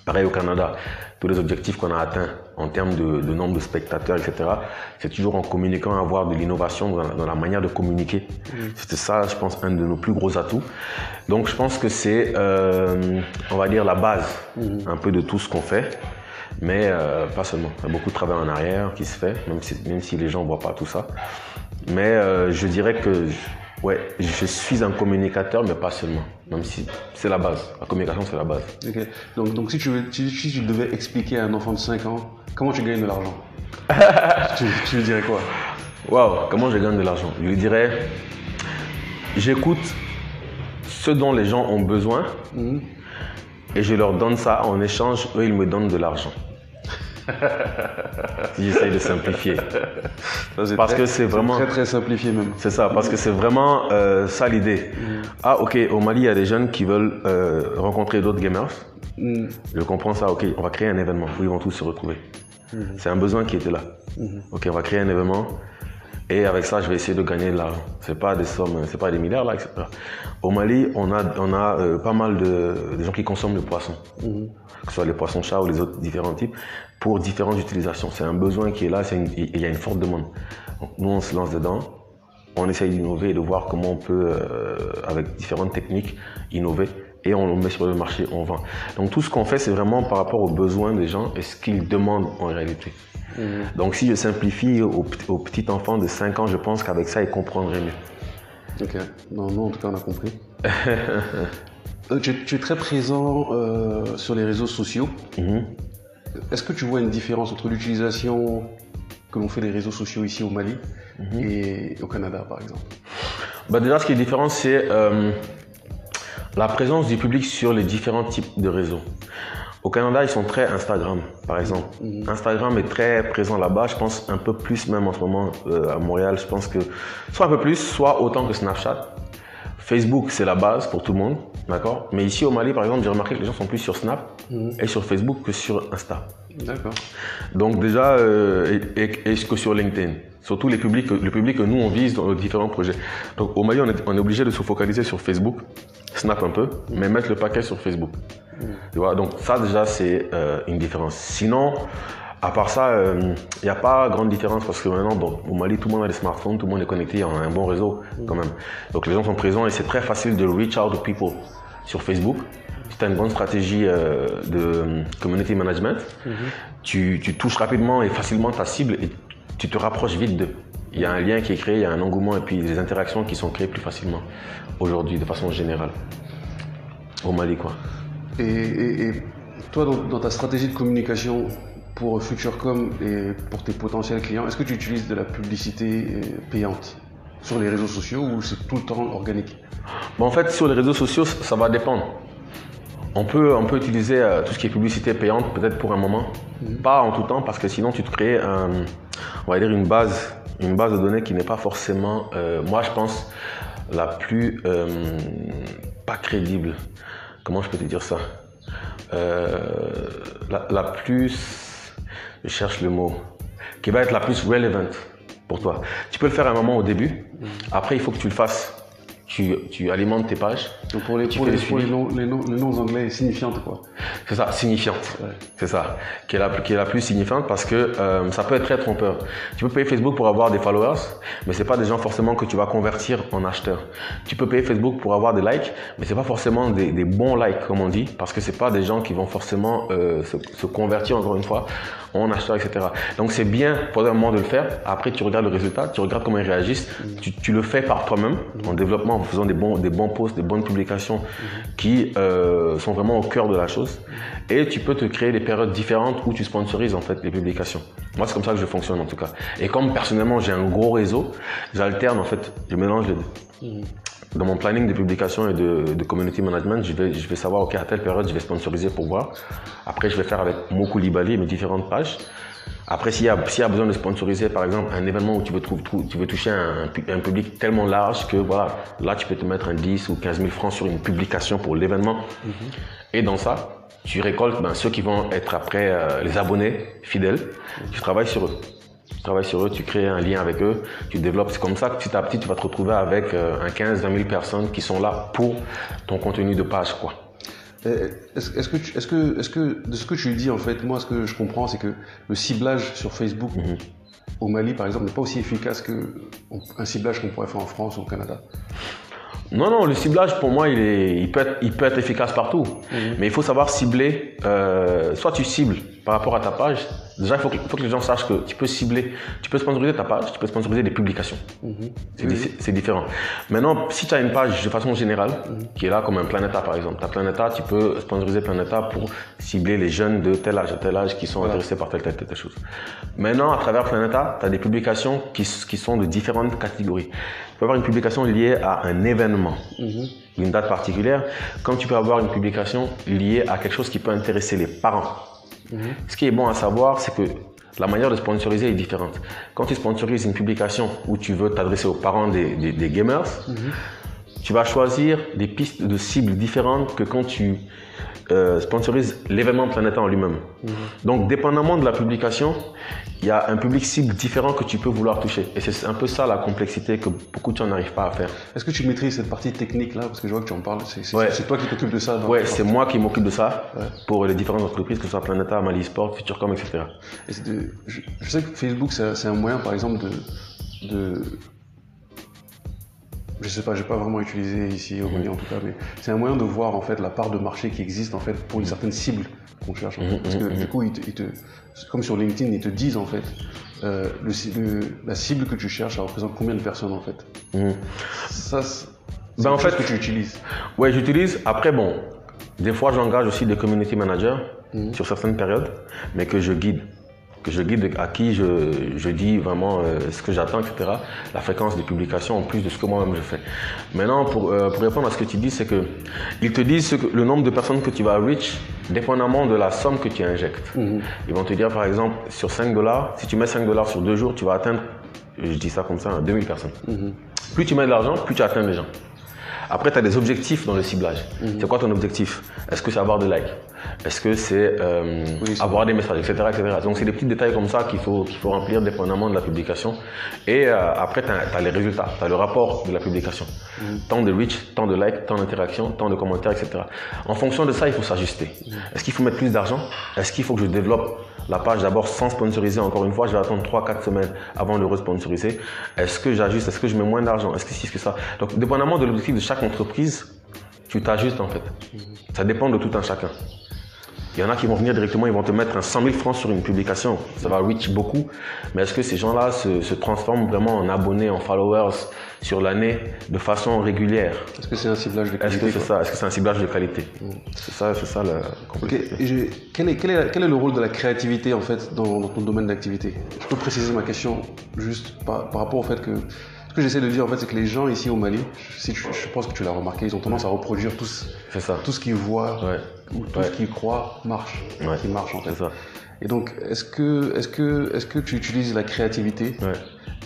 Pareil au Canada, tous les objectifs qu'on a atteints en termes de, de nombre de spectateurs, etc., c'est toujours en communiquant avoir de l'innovation dans, la- dans la manière de communiquer. C'était ça, je pense, un de nos plus gros atouts. Donc je pense que c'est, euh, on va dire, la base un peu de tout ce qu'on fait. Mais euh, pas seulement. Il y a beaucoup de travail en arrière qui se fait, même si, même si les gens ne voient pas tout ça. Mais euh, je dirais que ouais, je suis un communicateur, mais pas seulement. Même si c'est la base. La communication, c'est la base. Ok. Donc, donc si, tu veux, si, si tu devais expliquer à un enfant de 5 ans comment tu gagnes de l'argent, (laughs) tu, tu lui dirais quoi? Waouh, comment je gagne de l'argent? Je lui dirais, j'écoute ce dont les gens ont besoin Mhm. et je leur donne ça en échange, eux ils me donnent de l'argent. (laughs) J'essaye de simplifier. parce que c'est vraiment. Très très simplifié même. C'est ça, parce que c'est vraiment euh, ça l'idée. Mm. Ah ok, au Mali il y a des jeunes qui veulent euh, rencontrer d'autres gamers. Mm. Je comprends ça, ok, on va créer un événement où ils vont tous se retrouver. Mm. C'est un besoin qui était là. Mm-hmm. Ok, on va créer un événement et avec ça, je vais essayer de gagner de l'argent. C'est pas des sommes, c'est pas des milliards là, etc. Au Mali, on a, on a euh, pas mal de, gens qui consomment le poisson, mm-hmm. que ce soit les poissons chats ou les autres différents types, pour différentes utilisations. C'est un besoin qui est là, il y a une forte demande. Donc, nous, on se lance dedans, on essaye d'innover et de voir comment on peut, euh, avec différentes techniques, innover et on le met sur le marché, on vend. Donc tout ce qu'on fait, c'est vraiment par rapport aux besoins des gens et ce qu'ils demandent en réalité. Mhm. Donc si je simplifie au, petit enfant de 5 ans, je pense qu'avec ça, il comprendrait mieux. Ok, non, nous en tout cas, on a compris. (laughs) Euh, tu, es très présent euh, sur les réseaux sociaux. Mhm. Est-ce que tu vois une différence entre l'utilisation que l'on fait des réseaux sociaux ici au Mali mhm. et au Canada, par exemple? Bah Déjà, ce qui est différent, c'est euh, la présence du public sur les différents types de réseaux. Au Canada, ils sont très Instagram, par exemple. Mhm. Instagram est très présent là-bas. Je pense un peu plus même en ce moment euh, à Montréal. Je pense que soit un peu plus, soit autant que Snapchat. Facebook, c'est la base pour tout le monde, d'accord? Mais ici au Mali, par exemple, j'ai remarqué que les gens sont plus sur Snap mhm. et sur Facebook que sur Insta. D'accord. Donc déjà, euh, et, que sur LinkedIn. Surtout les publics, le public que nous, on vise dans nos différents projets. Donc au Mali, on est, on est obligé de se focaliser sur Facebook, Snap un peu, mais mettre le paquet sur Facebook. Mhm. Tu vois, donc ça déjà, c'est euh, une différence. Sinon, à part ça, il euh, n'y a pas grande différence parce que maintenant, bon, au Mali, tout le monde a des smartphones, tout le monde est connecté, on a un bon réseau quand même. Donc les gens sont présents et c'est très facile de reach out to people sur Facebook. Si tu as une bonne stratégie euh, de euh, community management, mhm. tu, touches rapidement et facilement ta cible et tu te rapproches vite d'eux. Il y a un lien qui est créé, il y a un engouement et puis des interactions qui sont créées plus facilement aujourd'hui de façon générale. Au Mali, quoi. Et, toi, dans, ta stratégie de communication, pour Futurecom et pour tes potentiels clients, est-ce que tu utilises de la publicité euh, payante sur les réseaux sociaux ou c'est tout le temps organique? En fait, sur les réseaux sociaux, ça va dépendre. On peut, on peut utiliser euh, tout ce qui est publicité payante peut-être pour un moment, mhm. pas en tout temps parce que sinon tu te crées on va dire une base, une base de données qui n'est pas forcément, euh, moi je pense, la plus pas crédible. Comment je peux te dire ça? La, plus je cherche le mot, qui va être la plus relevant pour toi. Tu peux le faire à un moment au début, après il faut que tu le fasses tu, alimentes tes pages. Donc pour les, noms, anglais signifiantes, quoi. C'est ça, signifiante. C'est ça, qui est, la, qui est la plus signifiante parce que euh, ça peut être très trompeur. Tu peux payer Facebook pour avoir des followers, mais c'est pas des gens forcément que tu vas convertir en acheteurs. Tu peux payer Facebook pour avoir des likes, mais c'est pas forcément des, bons likes, comme on dit, parce que c'est pas des gens qui vont forcément euh, se, convertir encore une fois en acheteurs, etc. Donc c'est bien pour un moment de le faire. Après, tu regardes le résultat, tu regardes comment ils réagissent. Tu, tu le fais par toi-même en développement en faisant des bons, des bons posts, des bonnes publications qui euh, sont vraiment au cœur de la chose. Et tu peux te créer des périodes différentes où tu sponsorises en fait les publications. Moi, c'est comme ça que je fonctionne en tout cas. Et comme personnellement, j'ai un gros réseau, j'alterne en fait, je mélange les deux. Dans mon planning de publication et de, community management, je vais, je vais savoir, OK, à telle période, je vais sponsoriser pour voir. Après, je vais faire avec Moku Libali mes différentes pages. Après, s'il y, a besoin de sponsoriser, par exemple, un événement où tu veux, tu veux toucher un, public tellement large que voilà, là, tu peux te mettre un 10 ou 15 000 francs sur une publication pour l'événement. Mhm. Et dans ça, tu récoltes ben, ceux qui vont être après euh, les abonnés fidèles. Tu travailles sur eux. Tu travailles sur eux, tu crées un lien avec eux, tu développes. C'est comme ça que petit à petit, tu vas te retrouver avec euh, un 15-20 000 personnes qui sont là pour ton contenu de page. quoi. Est-ce que, est que, est que, de ce que tu dis, en fait, moi, ce que je comprends, c'est que le ciblage sur Facebook mhm. au Mali, par exemple, n'est pas aussi efficace qu'un ciblage qu'on pourrait faire en France ou au Canada non, non, le ciblage pour moi, il, est, il, peut, être, il peut être efficace partout. Mhm. Mais il faut savoir cibler. Euh, soit tu cibles par rapport à ta page, déjà, il faut que, faut que les gens sachent que tu peux cibler, tu peux sponsoriser ta page, tu peux sponsoriser des publications. C'est di- c'est différent. Maintenant, si tu as une page de façon générale, qui est là comme un Planeta par exemple, ta Planeta, tu peux sponsoriser Planeta pour cibler les jeunes de tel âge à tel âge qui sont intéressés par telle, telle, telle, telle chose. Maintenant, à travers Planeta, tu as des publications qui, qui sont de différentes catégories. Tu peux avoir une publication liée à un événement, une date particulière, comme tu peux avoir une publication liée à quelque chose qui peut intéresser les parents. Ce qui est bon à savoir, c'est que la manière de sponsoriser est différente. Quand tu sponsorises une publication où tu veux t'adresser aux parents des, gamers, tu vas choisir des pistes de cibles différentes que quand tu euh, sponsorises l'événement Planeta en lui-même. Donc, dépendamment de la publication, il y a un public cible différent que tu peux vouloir toucher. Et c'est un peu ça la complexité que beaucoup de gens n'arrivent pas à faire. Est-ce que tu maîtrises cette partie technique là Parce que je vois que tu en parles. C'est Ouais. toi qui t'occupes de ça. Ouais, c'est moi qui m'occupe de ça pour les différentes entreprises, que ce soit Planeta, Mali Sport, Futurecom, etc. Et c'est de- je, je sais que Facebook, c'est c'est un moyen, par exemple, de, de. Je sais pas, j'ai pas vraiment utilisé ici au Mali en tout cas, mais c'est un moyen de voir en fait la part de marché qui existe en fait pour une certaine cible qu'on cherche. en fait. Parce que du coup, ils te, ils te- comme sur LinkedIn, ils te disent en fait euh, le, le- la cible que tu cherches, ça représente combien de personnes en fait. Ça, c'est Ben, en fait- que tu utilises. Ouais, j'utilise. Après, bon, des fois, j'engage aussi des community managers sur certaines périodes, mais que je guide. Que je guide à qui je, je dis vraiment euh, ce que j'attends, etc. La fréquence des publications en plus de ce que moi-même je fais. Maintenant, pour, euh, pour répondre à ce que tu dis, c'est que ils te disent ce que- le nombre de personnes que tu vas reach dépendamment de la somme que tu injectes. Ils vont te dire, par exemple, sur 5 dollars, si tu mets 5 dollars sur deux jours, tu vas atteindre, je dis ça comme ça, 2000 personnes. Plus tu mets de l'argent, plus tu atteins les gens. Après, tu as des objectifs dans le ciblage. C'est quoi ton objectif? Est-ce que c'est avoir des likes? Est-ce que c'est euh, Oui, avoir des messages, etc. etc. Donc, c'est des petits détails comme ça qu'il faut, qu'il faut remplir dépendamment de la publication. Et euh, après, tu as, les résultats, tu as le rapport de la publication. Tant de reach, tant de likes, tant d'interactions, tant de commentaires, etc. En fonction de ça, il faut s'ajuster. Est-ce qu'il faut mettre plus d'argent? Est-ce qu'il faut que je développe la page d'abord sans sponsoriser encore une fois Je vais attendre 3-4 semaines avant de responsoriser. Est-ce que j'ajuste? Est-ce que je mets moins d'argent? Est-ce que si, est-ce que ça? Donc, dépendamment de l'objectif de chaque entreprise, tu t'ajustes en fait. Ça dépend de tout un chacun. Il y en a qui vont venir directement, ils vont te mettre un 100 000 francs sur une publication. Ça va reach beaucoup. Mais est-ce que ces gens-là se, se transforment vraiment en abonnés, en followers sur l'année de façon régulière? Est-ce que c'est un ciblage de Est-ce qualité que c'est ça? Est-ce que c'est un ciblage de qualité? C'est ça, c'est ça la complexité. quel, est, quel, est, quel est le rôle de la créativité en fait dans, dans ton domaine d'activité? Je peux préciser ma question juste par, par rapport au fait que ce que j'essaie de dire en fait c'est que les gens ici au Mali, si tu- je pense que tu l'as remarqué, ils ont tendance à reproduire tout, ce- C'est ça. tout ce qu'ils voient Ouais. Ou tout Ouais. ce qu'ils croient marche, Ouais. qui marche en fait. Ça. Et donc est-ce que est-ce que est-ce que tu utilises la créativité Ouais.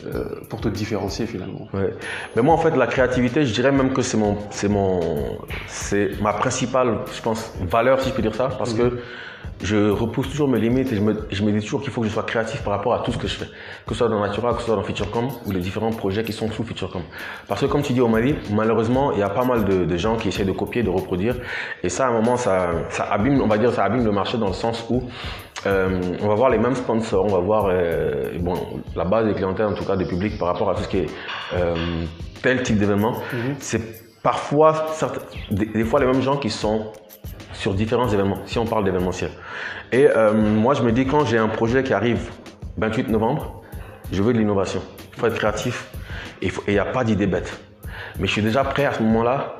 euh, pour te différencier finalement? Ouais. Mais moi, en fait, la créativité, je dirais même que c'est mon, c'est mon, c'est ma principale, je pense, valeur, si je peux dire ça, parce que je repousse toujours mes limites et je me, je me dis toujours qu'il faut que je sois créatif par rapport à tout ce que je fais. Que ce soit dans Natura, que ce soit dans Futurecom ou les différents projets qui sont sous Futurecom. Parce que comme tu dis au Mali, malheureusement, il y a pas mal de, de gens qui essaient de copier, de reproduire. Et ça, à un moment, ça, ça abîme, on va dire, ça abîme le marché dans le sens où euh, on va voir les mêmes sponsors, on va voir euh, bon, la base des clientèles, en tout cas des publics, par rapport à tout ce qui est euh, tel type d'événement. C'est parfois, des, des fois, les mêmes gens qui sont sur différents événements, si on parle d'événementiel. Et euh, moi, je me dis, quand j'ai un projet qui arrive 28 novembre, je veux de l'innovation. Il faut être créatif et il n'y a pas d'idée bête. Mais je suis déjà prêt à ce moment-là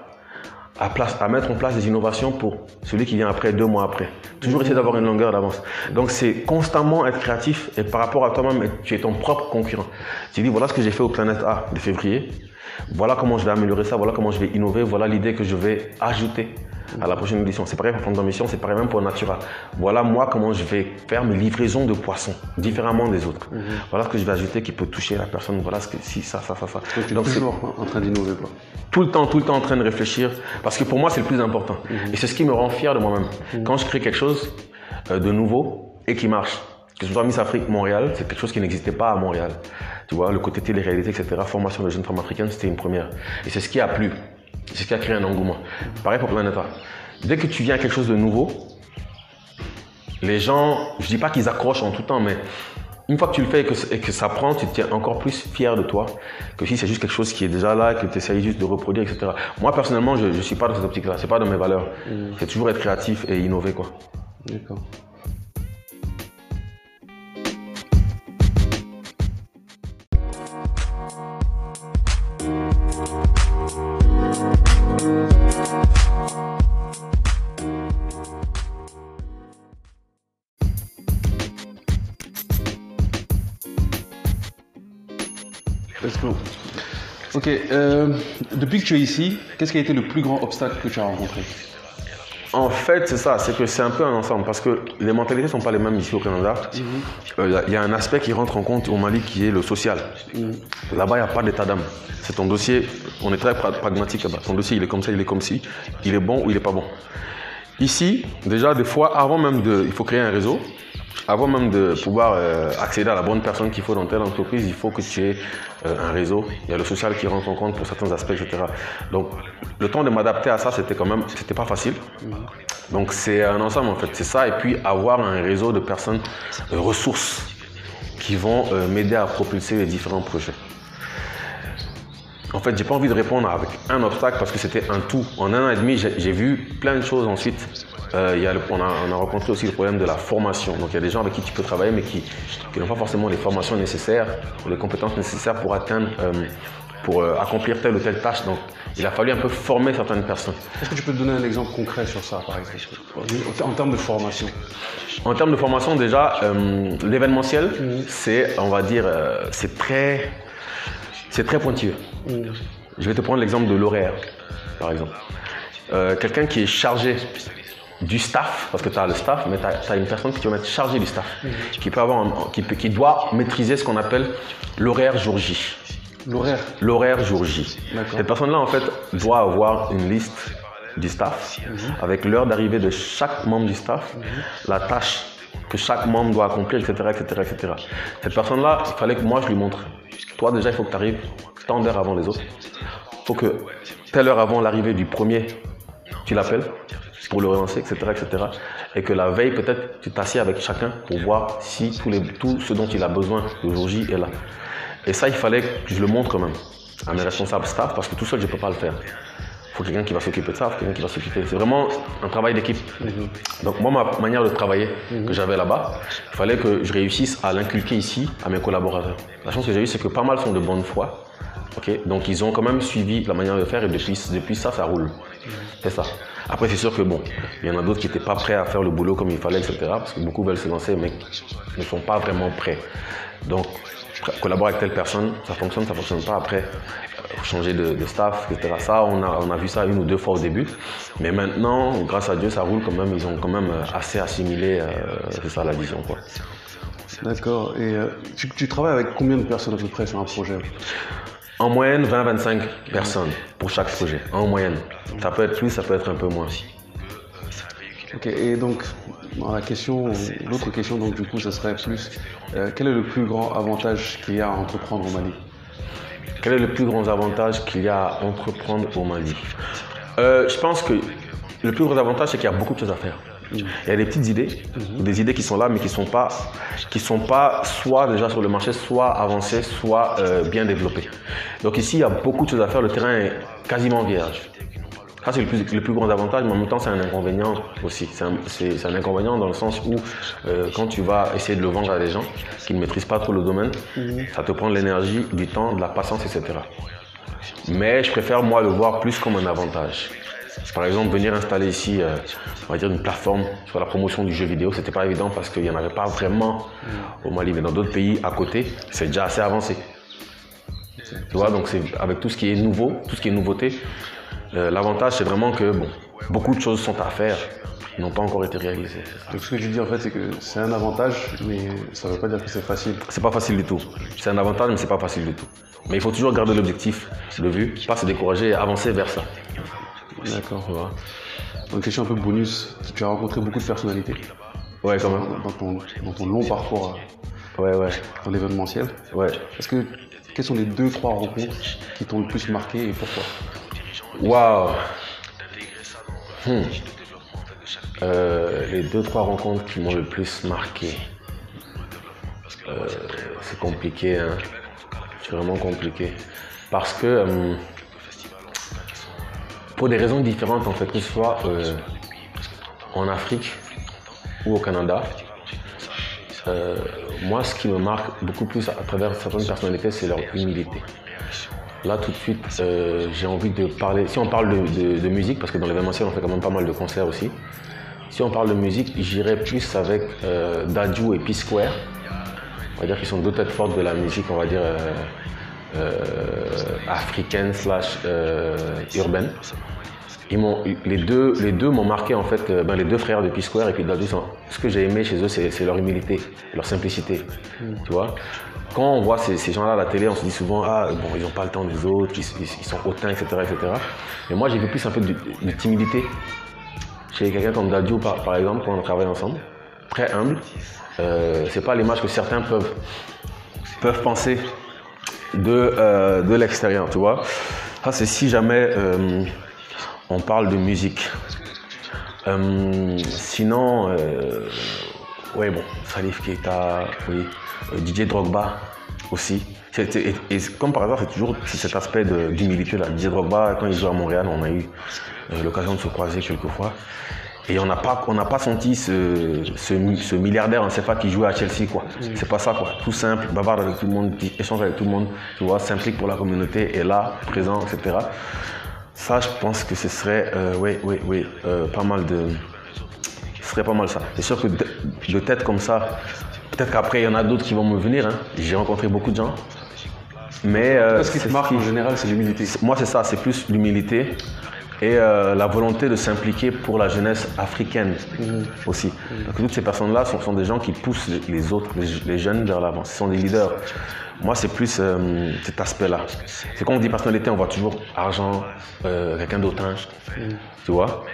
à, à mettre en place des innovations pour celui qui vient après, deux mois après. Toujours essayer d'avoir une longueur d'avance. Donc c'est constamment être créatif et par rapport à toi-même, tu es ton propre concurrent. Tu dis voilà ce que j'ai fait au Planète A de février, voilà comment je vais améliorer ça, voilà comment je vais innover, voilà l'idée que je vais ajouter à la prochaine édition. C'est pareil pour Plan d'ambition, c'est pareil même pour Natura. Voilà moi comment je vais faire mes livraisons de poissons différemment des autres. Voilà ce que je vais ajouter qui peut toucher la personne. Voilà ce que si ça, ça, ça, ça. Donc tu toujours en train d'innover quoi. tout le temps, tout le temps en train de réfléchir, parce que pour moi, c'est le plus important. Et c'est ce qui me rend fier de moi-même. Quand je crée quelque chose euh, de nouveau et qui marche, que ce soit Miss Afrique Montréal, c'est quelque chose qui n'existait pas à Montréal. Tu vois, le côté télé-réalité, etc., formation de jeunes femmes africaines, c'était une première. Et c'est ce qui a plu. C'est ce qui a créé un engouement. Pareil pour Planeta. Dès que tu viens à quelque chose de nouveau, les gens, je dis pas qu'ils accrochent en tout temps, mais une fois que tu le fais et que, et que ça prend, tu te tiens encore plus fier de toi que si c'est juste quelque chose qui est déjà là, que tu essayes juste de reproduire, etc. Moi, personnellement, je ne suis pas dans cette optique-là. C'est pas dans mes valeurs. C'est toujours être créatif et innover, quoi. D'accord. Ok, euh, depuis que tu es ici, qu'est-ce qui a été le plus grand obstacle que tu as rencontré? En fait, c'est ça, c'est que c'est un peu un ensemble parce que les mentalités ne sont pas les mêmes ici au Canada. Euh, Il y a un aspect qui rentre en compte au Mali qui est le social. Là-bas, il n'y a pas d'état d'âme. C'est ton dossier, on est très pra- pragmatique là-bas. Ton dossier, il est comme ça, il est comme ci, il est bon ou il n'est pas bon. Ici, déjà, des fois, avant même de. Il faut créer un réseau. Avant même de pouvoir euh, accéder à la bonne personne qu'il faut dans telle entreprise, il faut que tu aies euh, un réseau. Il y a le social qui rentre en compte pour certains aspects, etc. Donc, le temps de m'adapter à ça, c'était quand même, c'était pas facile. Donc, c'est un ensemble en fait. C'est ça. Et puis, avoir un réseau de personnes euh, ressources qui vont m'aider à propulser les différents projets. En fait, j'ai pas envie de répondre avec un obstacle parce que c'était un tout. En un an et demi, j'ai vu plein de choses ensuite. Euh, y a le- on, a, on a rencontré aussi le problème de la formation. Donc il y a des gens avec qui tu peux travailler mais qui, qui n'ont pas forcément les formations nécessaires ou les compétences nécessaires pour atteindre, euh, pour euh, accomplir telle ou telle tâche. Donc il a fallu un peu former certaines personnes. Est-ce que tu peux donner un exemple concret sur ça, par exemple? En termes de formation. En termes de formation, déjà, l'événementiel, c'est, on va dire, c'est très, c'est très pointilleux. Je vais te prendre l'exemple de l'horaire, par exemple. Euh, Quelqu'un qui est chargé du staff, parce que tu as le staff, mais tu as, une personne que tu vas mettre chargée du staff, qui, peut avoir un- qui, peut- qui doit maîtriser ce qu'on appelle l'horaire jour J. L'horaire. L'horaire jour J. Cette personne-là, en fait, doit avoir une liste du staff avec l'heure d'arrivée de chaque membre du staff, la tâche que chaque membre doit accomplir, etc. etc., etc. Cette personne-là, il fallait que moi je lui montre. Toi, déjà, il faut que tu arrives tant d'heures avant les autres. Il faut que telle heure avant l'arrivée du premier, tu l'appelles pour le relancer, etc., etc. Et que la veille, peut-être, tu t'assieds avec chacun pour voir si tous les, tout ce dont il a besoin le jour J est là. Et ça, il fallait que je le montre quand même à mes responsables staff parce que tout seul, je ne peux pas le faire. Il faut quelqu'un qui va s'occuper de ça, quelqu'un qui va s'occuper. C'est vraiment un travail d'équipe. Donc, moi, ma manière de travailler que j'avais là-bas, il fallait que je réussisse à l'inculquer ici à mes collaborateurs. La chance que j'ai eue, c'est que pas mal sont de bonne foi. Donc, ils ont quand même suivi la manière de faire et depuis, ça, ça roule. C'est ça. Après, c'est sûr que bon, il y en a d'autres qui n'étaient pas prêts à faire le boulot comme il fallait, etc. Parce que beaucoup veulent se lancer, mais ne sont pas vraiment prêts. Donc, collaborer avec telle personne, ça fonctionne, ça fonctionne pas. Après, euh, changer de, de staff, etc. Ça, on a, on a vu ça une ou deux fois au début. Mais maintenant, grâce à Dieu, ça roule quand même. Ils ont quand même euh, assez assimilé, euh, c'est ça la vision. Quoi. D'accord. Et euh, tu, tu travailles avec combien de personnes à peu près sur un projet? En moyenne, 20-25 personnes pour chaque projet. En moyenne. Ça peut être plus, ça peut être un peu moins. Ok. Et donc, la question, l'autre question, donc du coup, ce serait plus euh, quel est le plus grand avantage qu'il y a à entreprendre au Mali? Quel est le plus grand avantage qu'il y a à entreprendre au Mali? Euh, Je pense que le plus gros avantage, c'est qu'il y a beaucoup de choses à faire. Il y a des petites idées, des idées qui sont là, mais qui ne sont, pas, qui sont pas soit déjà sur le marché, soit avancées, soit euh, bien développées. Donc ici, il y a beaucoup de choses à faire. Le terrain est quasiment vierge. Ça, c'est le plus, le plus grand avantage, mais en même temps, c'est un inconvénient aussi. C'est un, inconvénient dans le sens où, euh, quand tu vas essayer de le vendre à des gens qui ne maîtrisent pas trop le domaine, ça te prend de l'énergie, du temps, de la patience, etc. Mais je préfère, moi, le voir plus comme un avantage. Par exemple, venir installer ici, euh, on va dire, une plateforme sur la promotion du jeu vidéo, c'était pas évident parce qu'il n'y en avait pas vraiment au Mali. Mais dans d'autres pays à côté, c'est déjà assez avancé. Tu vois, donc c'est avec tout ce qui est nouveau, tout ce qui est nouveauté, euh, l'avantage c'est vraiment que bon, beaucoup de choses sont à faire, n'ont pas encore été réalisées. Donc, ce que je dis en fait, c'est que c'est un avantage, mais ça ne veut pas dire que c'est facile. C'est pas facile du tout. C'est un avantage, mais c'est pas facile du tout. Mais il faut toujours garder l'objectif de vue, pas se décourager et avancer vers ça. D'accord. Vois. Donc, question un peu bonus, tu as rencontré beaucoup de personnalités Ouais, quand même. dans ton, dans ton long parcours euh, Ouais, ouais, dans l'événementiel. ouais. Est-ce que quelles sont les deux trois rencontres qui t'ont le plus marqué et pourquoi? Waouh. Hmm. Euh, les deux trois rencontres qui m'ont le plus marqué. Euh, c'est compliqué, hein. C'est vraiment compliqué. Parce que euh, pour des raisons différentes en fait, que ce soit euh, en Afrique ou au Canada, euh, moi ce qui me marque beaucoup plus à travers certaines personnalités, c'est leur humilité. Là, tout de suite, euh, j'ai envie de parler. Si on parle de, musique, parce que dans l'événementiel, on fait quand même pas mal de concerts aussi. Si on parle de musique, j'irais plus avec Dadju et P-Square. On va dire qu'ils sont deux têtes fortes de la musique, on va dire, africaine slash urbaine. Ils m'ont, les deux, les deux m'ont marqué en fait, ben, les deux frères de P-Square et puis Dadou. Ce que j'ai aimé chez eux, c'est, leur humilité, leur simplicité. Mm. Tu vois quand on voit ces, gens-là à la télé, on se dit souvent, ah, bon, ils n'ont pas le temps des autres, ils, sont hautains, etc., etc. Mais moi, j'ai vu plus un peu de, timidité chez quelqu'un comme Dadju, par, exemple, quand on travaille ensemble, très humble. Euh, c'est pas l'image que certains peuvent, peuvent penser de, euh, de l'extérieur, tu vois. Ça, c'est si jamais euh, on parle de musique. Euh, sinon, ouais, bon, Salif Keita, oui. Euh, DJ Drogba aussi. Et, comme par hasard, c'est toujours cet aspect d'humilité là. DJ Drogba, quand il joue à Montréal, on a eu euh, l'occasion de se croiser quelques fois. Et on n'a pas, pas senti ce, ce, milliardaire, on ne sait pas qui jouait à Chelsea, quoi. C'est pas ça, quoi. Tout simple, bavarde avec tout le monde, échange avec tout le monde, tu vois, s'implique pour la communauté, est là, présent, etc. Ça, je pense que ce serait, oui, oui, oui, pas mal de. Ce serait pas mal ça. C'est sûr que de tête comme ça, Peut-être qu'après, il y en a d'autres qui vont me venir. Hein. J'ai rencontré beaucoup de gens. Mais euh, ce qui te marque en général, c'est l'humilité. Moi, c'est ça, c'est plus l'humilité et euh, la volonté de s'impliquer pour la jeunesse africaine mhm. aussi. Donc, toutes ces personnes-là sont, des gens qui poussent les autres, les, jeunes vers l'avant. Ce sont des leaders. Moi, c'est plus euh, cet aspect-là. C'est quand on dit personnalité, on voit toujours argent, quelqu'un d'autant, mhm. tu vois?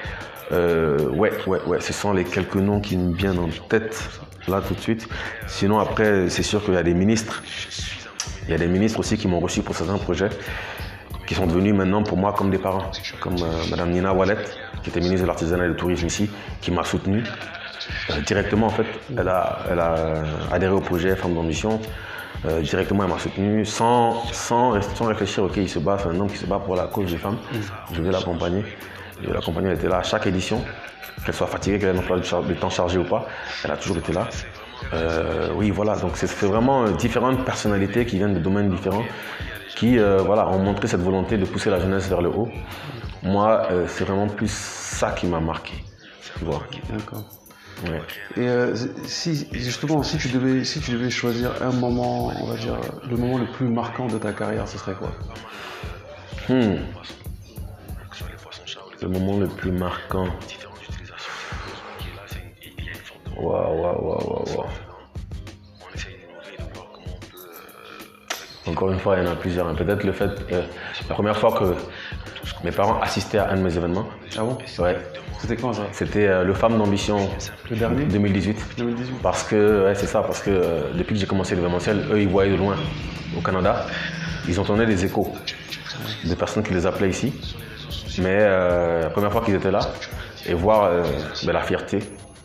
ouais, ouais, ouais, ce sont les quelques noms qui me viennent en tête là tout de suite. Sinon, après, c'est sûr qu'il y a des ministres. Il y a des ministres aussi qui m'ont reçu pour certains projets, qui sont devenus maintenant pour moi comme des parents. Comme Mme euh, Madame Nina Wallet, qui était ministre de l'artisanat et du tourisme ici, qui m'a soutenu euh, directement en fait. Elle a, elle a adhéré au projet Femmes d'ambition. Euh, directement, elle m'a soutenu sans, sans, sans, réfléchir. Ok, il se bat, c'est un homme qui se bat pour la cause des femmes. Je vais l'accompagner. L'accompagner, elle était là à chaque édition qu'elle soit fatiguée, qu'elle ait un emploi de temps chargé ou pas, elle a toujours été là. Euh, oui, voilà, donc c'est vraiment euh, différentes personnalités qui viennent de domaines différents qui euh, voilà, ont montré cette volonté de pousser la jeunesse vers le haut. Moi, c'est vraiment plus ça qui m'a marqué. D'accord. Et si justement, si tu devais, si tu devais choisir un moment, on va dire, le moment le plus marquant de ta carrière, ce serait quoi? Hmm. Le moment le plus marquant. Waouh, waouh, waouh, waouh. Encore une fois, il y en a plusieurs. Peut-être le fait, euh, la première fois que mes parents assistaient à un de mes événements. Ah bon? Ouais. C'était quand ça? C'était euh, le Femme d'ambition. Le dernier? 2018. 2018. Parce que, ouais, c'est ça, parce que euh, depuis que j'ai commencé l'événementiel, eux, ils voyaient de loin au Canada. Ils entendaient des échos de personnes qui les appelaient ici. Mais la première fois qu'ils étaient là, et voir ben, la fierté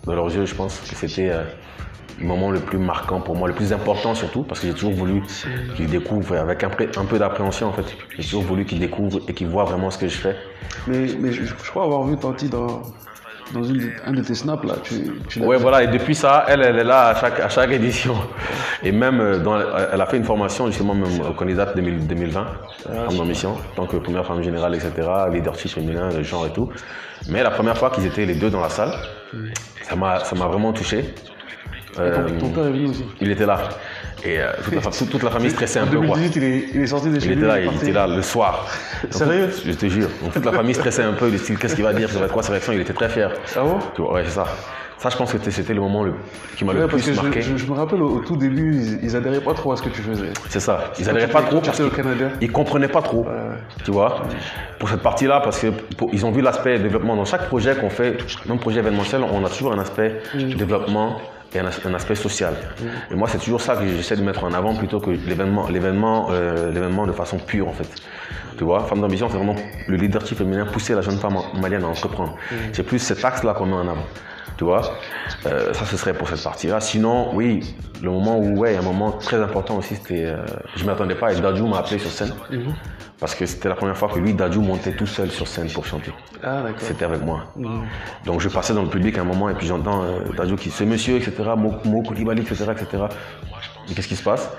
dans leurs yeux, je pense que c'était moment le plus marquant pour moi, le plus important surtout, parce que j'ai toujours voulu qu'ils découvrent avec un, un peu d'appréhension en fait. J'ai toujours voulu qu'ils découvrent et qu'ils voient vraiment ce que je fais. Mais, mais je, crois avoir vu Tanti dans, dans une, un de tes snaps là. Tu, ouais, voilà, et depuis ça, elle, elle est là à chaque, à chaque édition. Et même, euh, dans, elle a fait une formation justement même au candidat 2020, ah, en mission, en tant que première femme générale, etc., leadership féminin, le genre et tout. Mais la première fois qu'ils étaient les deux dans la salle, ça m'a vraiment touché. Euh, ton, père est venu aussi Il était là. Et euh, toute, la, famille (laughs) stressait un peu. Quoi. Il, est, il est sorti de chez Il était là, il était là le soir. (laughs) Sérieux Je te jure. toute la famille stressait un peu, le style qu'est-ce qu'il va dire, ça va être quoi sa réaction, il était très fier. Ah bon? Ouais, c'est ça. Ça, je pense que c'était le moment qui m'a le plus marqué. Je, je, me rappelle au, tout début, ils, ils, adhéraient pas trop à ce que tu faisais. C'est ça. Ils adhéraient pas trop parce qu'ils comprenaient pas trop. Tu vois, pour cette partie-là, parce qu'ils ont vu l'aspect développement. Dans chaque projet qu'on fait, même projet événementiel, on a toujours un aspect mm. développement et un, aspect social. Mm. Et moi, c'est toujours ça que j'essaie de mettre en avant plutôt que l'événement, l'événement, euh, l'événement de façon pure en fait. Tu vois, femme d'ambition, c'est vraiment le leadership féminin, pousser la jeune femme malienne à entreprendre. Mm. C'est plus cet axe-là qu'on met en avant. Tu vois, euh, ça ce serait pour cette partie-là. Sinon, oui, le moment où, ouais, un moment très important aussi, c'était, euh, je m'attendais pas et Dadju m'a appelé sur scène. Mhm. Parce que c'était la première fois que lui, Dadju, montait tout seul sur scène pour chanter. Ah, c'était avec moi. Donc je passais dans le public un moment et puis j'entends euh, Dadju qui, ce monsieur, etc., Mo, Koulibaly, etc., etc. qu'est-ce qui se passe?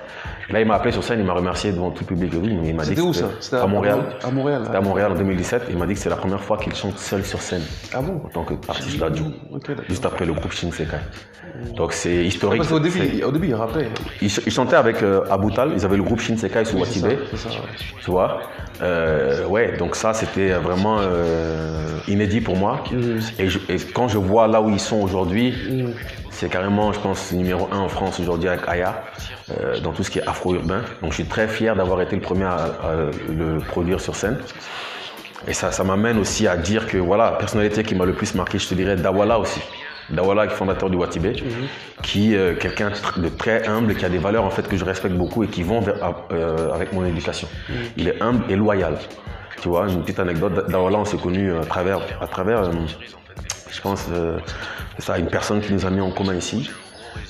Là, il m'a appelé sur scène, il m'a remercié devant tout le public. Oui, il m'a dit C'était où ça C'était à Montréal. À Montréal. C'était à Montréal en 2017. Il m'a dit que c'est la première fois qu'il chante seul sur scène. Ah bon? En tant qu'artiste radio. D'accord. Juste après le groupe Shinsekai. Donc c'est historique. Parce qu'au début, il- au début, il rappelait. Ils, ch- ils chantaient avec euh, Aboutal, ils avaient le groupe Shinsekai sous C'est ça, Watibé, ouais. tu vois? Euh, ouais, donc ça c'était vraiment euh, inédit pour moi. Et, je- et quand je vois là où ils sont aujourd'hui, c'est carrément, je pense, numéro un en France aujourd'hui avec Aya, euh, dans tout ce qui est afro-urbain. Donc je suis très fier d'avoir été le premier à, à le produire sur scène. Et ça, ça m'amène aussi à dire que voilà, la personnalité qui m'a le plus marqué, je te dirais Dawala aussi. Dawala, fondateur du Watibé, qui est quelqu'un tr- de très humble, qui a des valeurs en fait que je respecte beaucoup et qui vont vers- euh, avec mon éducation. Il est humble et loyal. Tu vois, une petite anecdote, Dawala, on s'est connus à travers, à travers euh, je pense, euh, c'est ça, une personne qui nous a mis en commun ici.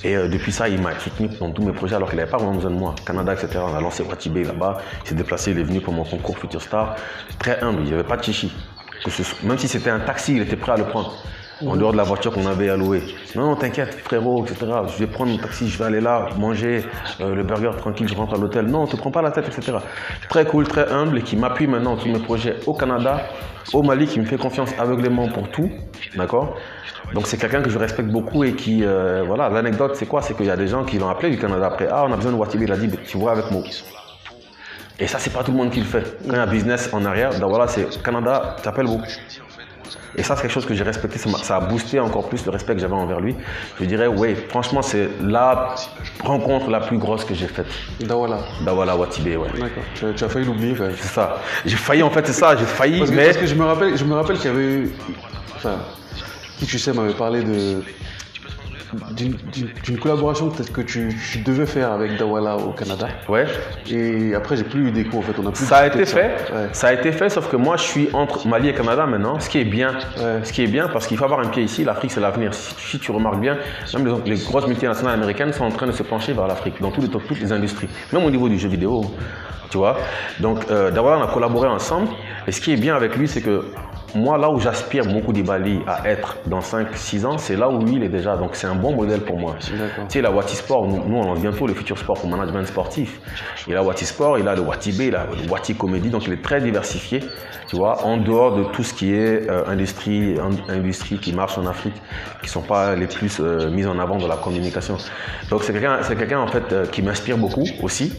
Et euh, depuis ça, il m'a soutenu dans tous mes projets alors qu'il n'avait pas vraiment besoin de moi. Canada, etc. On a lancé Watibé là-bas. Il s'est déplacé, il est venu pour mon concours Future Star. Très humble, il n'y avait pas de chichi. Que même si c'était un taxi, il était prêt à le prendre. En dehors de la voiture qu'on avait louer. Non, non, t'inquiète, frérot, etc. Je vais prendre mon taxi, je vais aller là, manger euh, le burger tranquille, je rentre à l'hôtel. Non, te prends pas la tête, etc. Très cool, très humble et qui m'appuie maintenant tous mes projets au Canada, au Mali, qui me fait confiance aveuglément pour tout. D'accord? Donc c'est quelqu'un que je respecte beaucoup et qui, euh, voilà, l'anecdote c'est quoi? C'est qu'il y a des gens qui l'ont appelé du Canada après. Ah, on a besoin de Watibé, il a dit, tu vois avec moi. Et ça, c'est pas tout le monde qui le fait. Quand il y a business en arrière, donc voilà, c'est Canada, t'appelles beaucoup. Et ça, c'est quelque chose que j'ai respecté. Ça, a boosté encore plus le respect que j'avais envers lui. Je dirais, oui, franchement, c'est la rencontre la plus grosse que j'ai faite. Dawala. Dawala Watibé, ouais. D'accord. Tu, as- tu as failli l'oublier quand. C'est ça. J'ai failli, en fait, c'est ça, j'ai failli, Parce que, mais. parce que je me rappelle, je me rappelle qu'il y avait eu. Enfin, qui tu sais m'avait parlé de. D'une collaboration peut-être que tu, tu devais faire avec Dawala au Canada. Ouais. Et après, j'ai plus eu d'écho en fait. On a plus Ça a été fait. Ouais. Ça a été fait, sauf que moi, je suis entre Mali et Canada maintenant, ce qui est bien. Ouais. Ce qui est bien parce qu'il faut avoir un pied ici. L'Afrique, c'est l'avenir. Si, tu remarques bien, même les, les grosses multinationales américaines sont en train de se pencher vers l'Afrique dans tous les- toutes les industries, même au niveau du jeu vidéo. Tu vois. Donc, euh, d'abord, on a collaboré ensemble. Et ce qui est bien avec lui, c'est que moi, là où j'aspire beaucoup d'Ibali à être dans 5-6 ans, c'est là où il est déjà. Donc, c'est un bon modèle pour moi. Tu sais, la Wati Sport, nous, nous, on lance bientôt le futur sport pour management sportif. Il a Wati Sport, il a le Watibé, il a le Wati Comédie, donc il est très diversifié, tu vois, en dehors de tout ce qui est euh, industrie, in- industrie qui marche en Afrique, qui sont pas les plus euh, mises en avant dans la communication. Donc c'est quelqu'un, c'est quelqu'un en fait euh, qui m'inspire beaucoup aussi.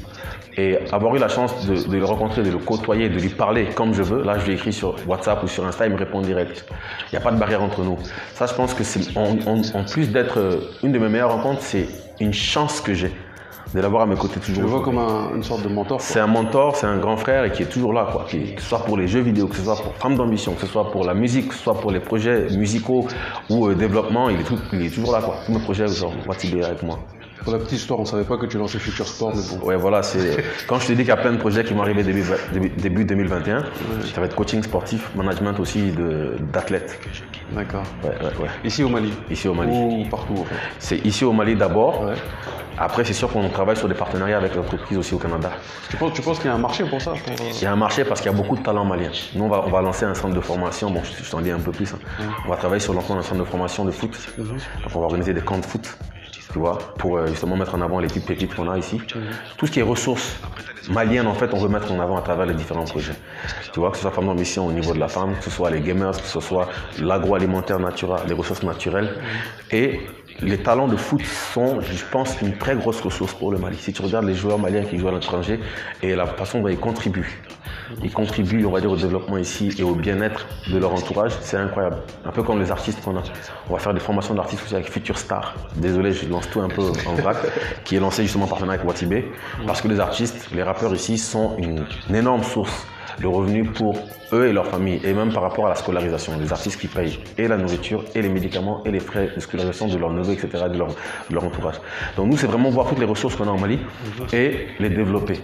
Et avoir eu la chance de, de le rencontrer, de le côtoyer, de lui parler comme je veux, là je lui écris sur WhatsApp ou sur Insta, il me répond direct. Il n'y a pas de barrière entre nous. Ça, je pense que c'est, en, en- en plus d'être euh, une de mes meilleures rencontres, c'est une chance que j'ai de l'avoir à mes côtés Je toujours. le vois comme un- une sorte de mentor. C'est un mentor, c'est un grand frère et qui est toujours là, quoi. Qui- que ce soit pour les jeux vidéo, que ce soit pour Femmes d'ambition, que ce soit pour la musique, que ce soit pour les projets musicaux ou euh, développement, il est, tout- il est toujours là, quoi. Tous mes projets, avec moi. Pour la petite histoire, on savait pas que tu lançais Future Sport, mais bon. Ouais, voilà, c'est. Quand je te dis qu'il y a plein de projets qui vont arriver début, début, début 2021, ça va être coaching sportif, management aussi d'athlètes. D'accord. Ouais, ouais, ouais. Ici au Mali. Ici au Mali. Ou partout en fait. C'est ici au Mali d'abord. Après, c'est sûr qu'on travaille sur des partenariats avec l'entreprise aussi au Canada. Tu penses, tu penses qu'il y a un marché pour ça pour, Il y a un marché parce qu'il y a beaucoup de talents maliens. Nous, on va, on va lancer un centre de formation. Bon, je, je t'en dis un peu plus. hein. On va travailler sur le lancement d'un centre de formation de foot. Donc, on va organiser des camps de foot, tu vois, pour euh, justement mettre en avant petites pépites qu'on a ici. Tout ce qui est ressources maliennes, en fait, on veut mettre en avant à travers les différents projets. Tu vois, que ce soit Femmes Mission au niveau de la femme, que ce soit les gamers, que ce soit l'agroalimentaire naturel, les ressources naturelles. Et les talents de foot sont, je pense, une très grosse ressource pour le Mali. Si tu regardes les joueurs maliens qui jouent à l'étranger et la façon dont ils contribuent, ils contribuent, on va dire, au développement ici et au bien-être de leur entourage, c'est incroyable. Un peu comme les artistes qu'on a. On va faire des formations d'artistes aussi avec Future Star. Désolé, je lance tout un peu en vrac, qui est lancé justement en partenariat avec Watibé, parce que les artistes, les rappeurs ici sont une, une énorme source de revenus pour eux et leurs familles, et même par rapport à la scolarisation. Les artistes qui payent et la nourriture, et les médicaments, et les frais de scolarisation de leurs neveux, etc., de leur, de leur entourage. Donc nous, c'est vraiment voir toutes les ressources qu'on a en Mali et les développer.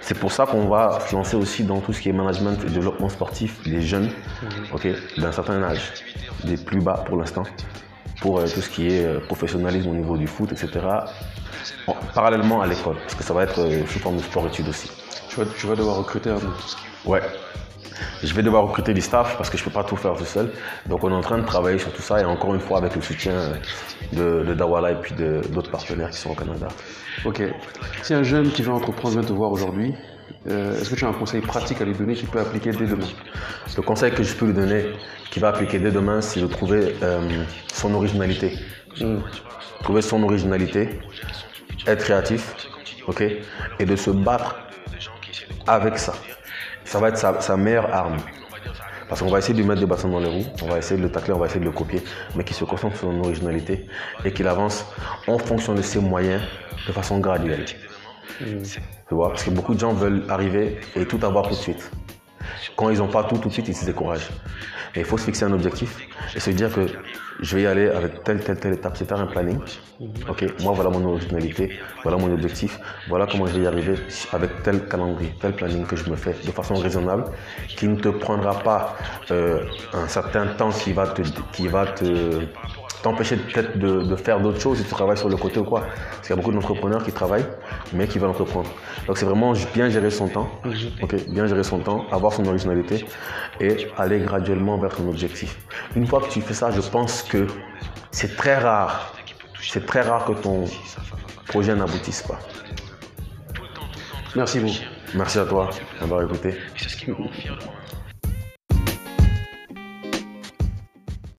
C'est pour ça qu'on va se lancer aussi dans tout ce qui est management et développement sportif des jeunes, d'un certain âge, des plus bas pour l'instant, pour euh, tout ce qui est euh, professionnalisme au niveau du foot, etc., en- parallèlement à l'école, parce que ça va être euh, sous forme de sport-études aussi. tu, vas, tu vas devoir recruter un Ouais. Je vais devoir recruter du staff parce que je ne peux pas tout faire tout seul. Donc on est en train de travailler sur tout ça et encore une fois avec le soutien de, de Dawala et puis d'autres partenaires qui sont au Canada. Ok. Si un jeune qui veut entreprendre vient te voir aujourd'hui, euh, est-ce que tu as un conseil pratique à lui donner qu'il peut appliquer dès demain? Le conseil que je peux lui donner, qu'il va appliquer dès demain, c'est de trouver euh, son originalité. Hmm. Trouver son originalité, être créatif, ok, et de se battre avec ça. Ça va être sa, meilleure arme. Parce qu'on va essayer de lui mettre des bâtons dans les roues, on va essayer de le tacler, on va essayer de le copier, mais qu'il se concentre sur son originalité et qu'il avance en fonction de ses moyens de façon graduelle. Hmm. Tu vois, parce que beaucoup de gens veulent arriver et tout avoir tout de suite. Quand ils n'ont pas tout tout de suite, ils se découragent. Et il faut se fixer un objectif et se dire que je vais y aller avec telle, telle, telle étape. C'est faire un planning. Ok, moi voilà mon originalité, voilà mon objectif, voilà comment je vais y arriver avec tel calendrier, tel planning que je me fais de façon raisonnable, qui ne te prendra pas euh, un certain temps qui va te, qui va te t'empêcher peut-être de, faire d'autres choses et tu travailles sur le côté ou quoi. Parce qu'il y a beaucoup d'entrepreneurs qui travaillent, mais qui veulent entreprendre. Donc c'est vraiment bien gérer son temps, bien gérer son temps, avoir son originalité et aller graduellement vers son objectif. Une fois que tu fais ça, je pense que c'est très rare, c'est très rare que ton projet n'aboutisse pas. Merci beaucoup. Merci à toi d'avoir écouté.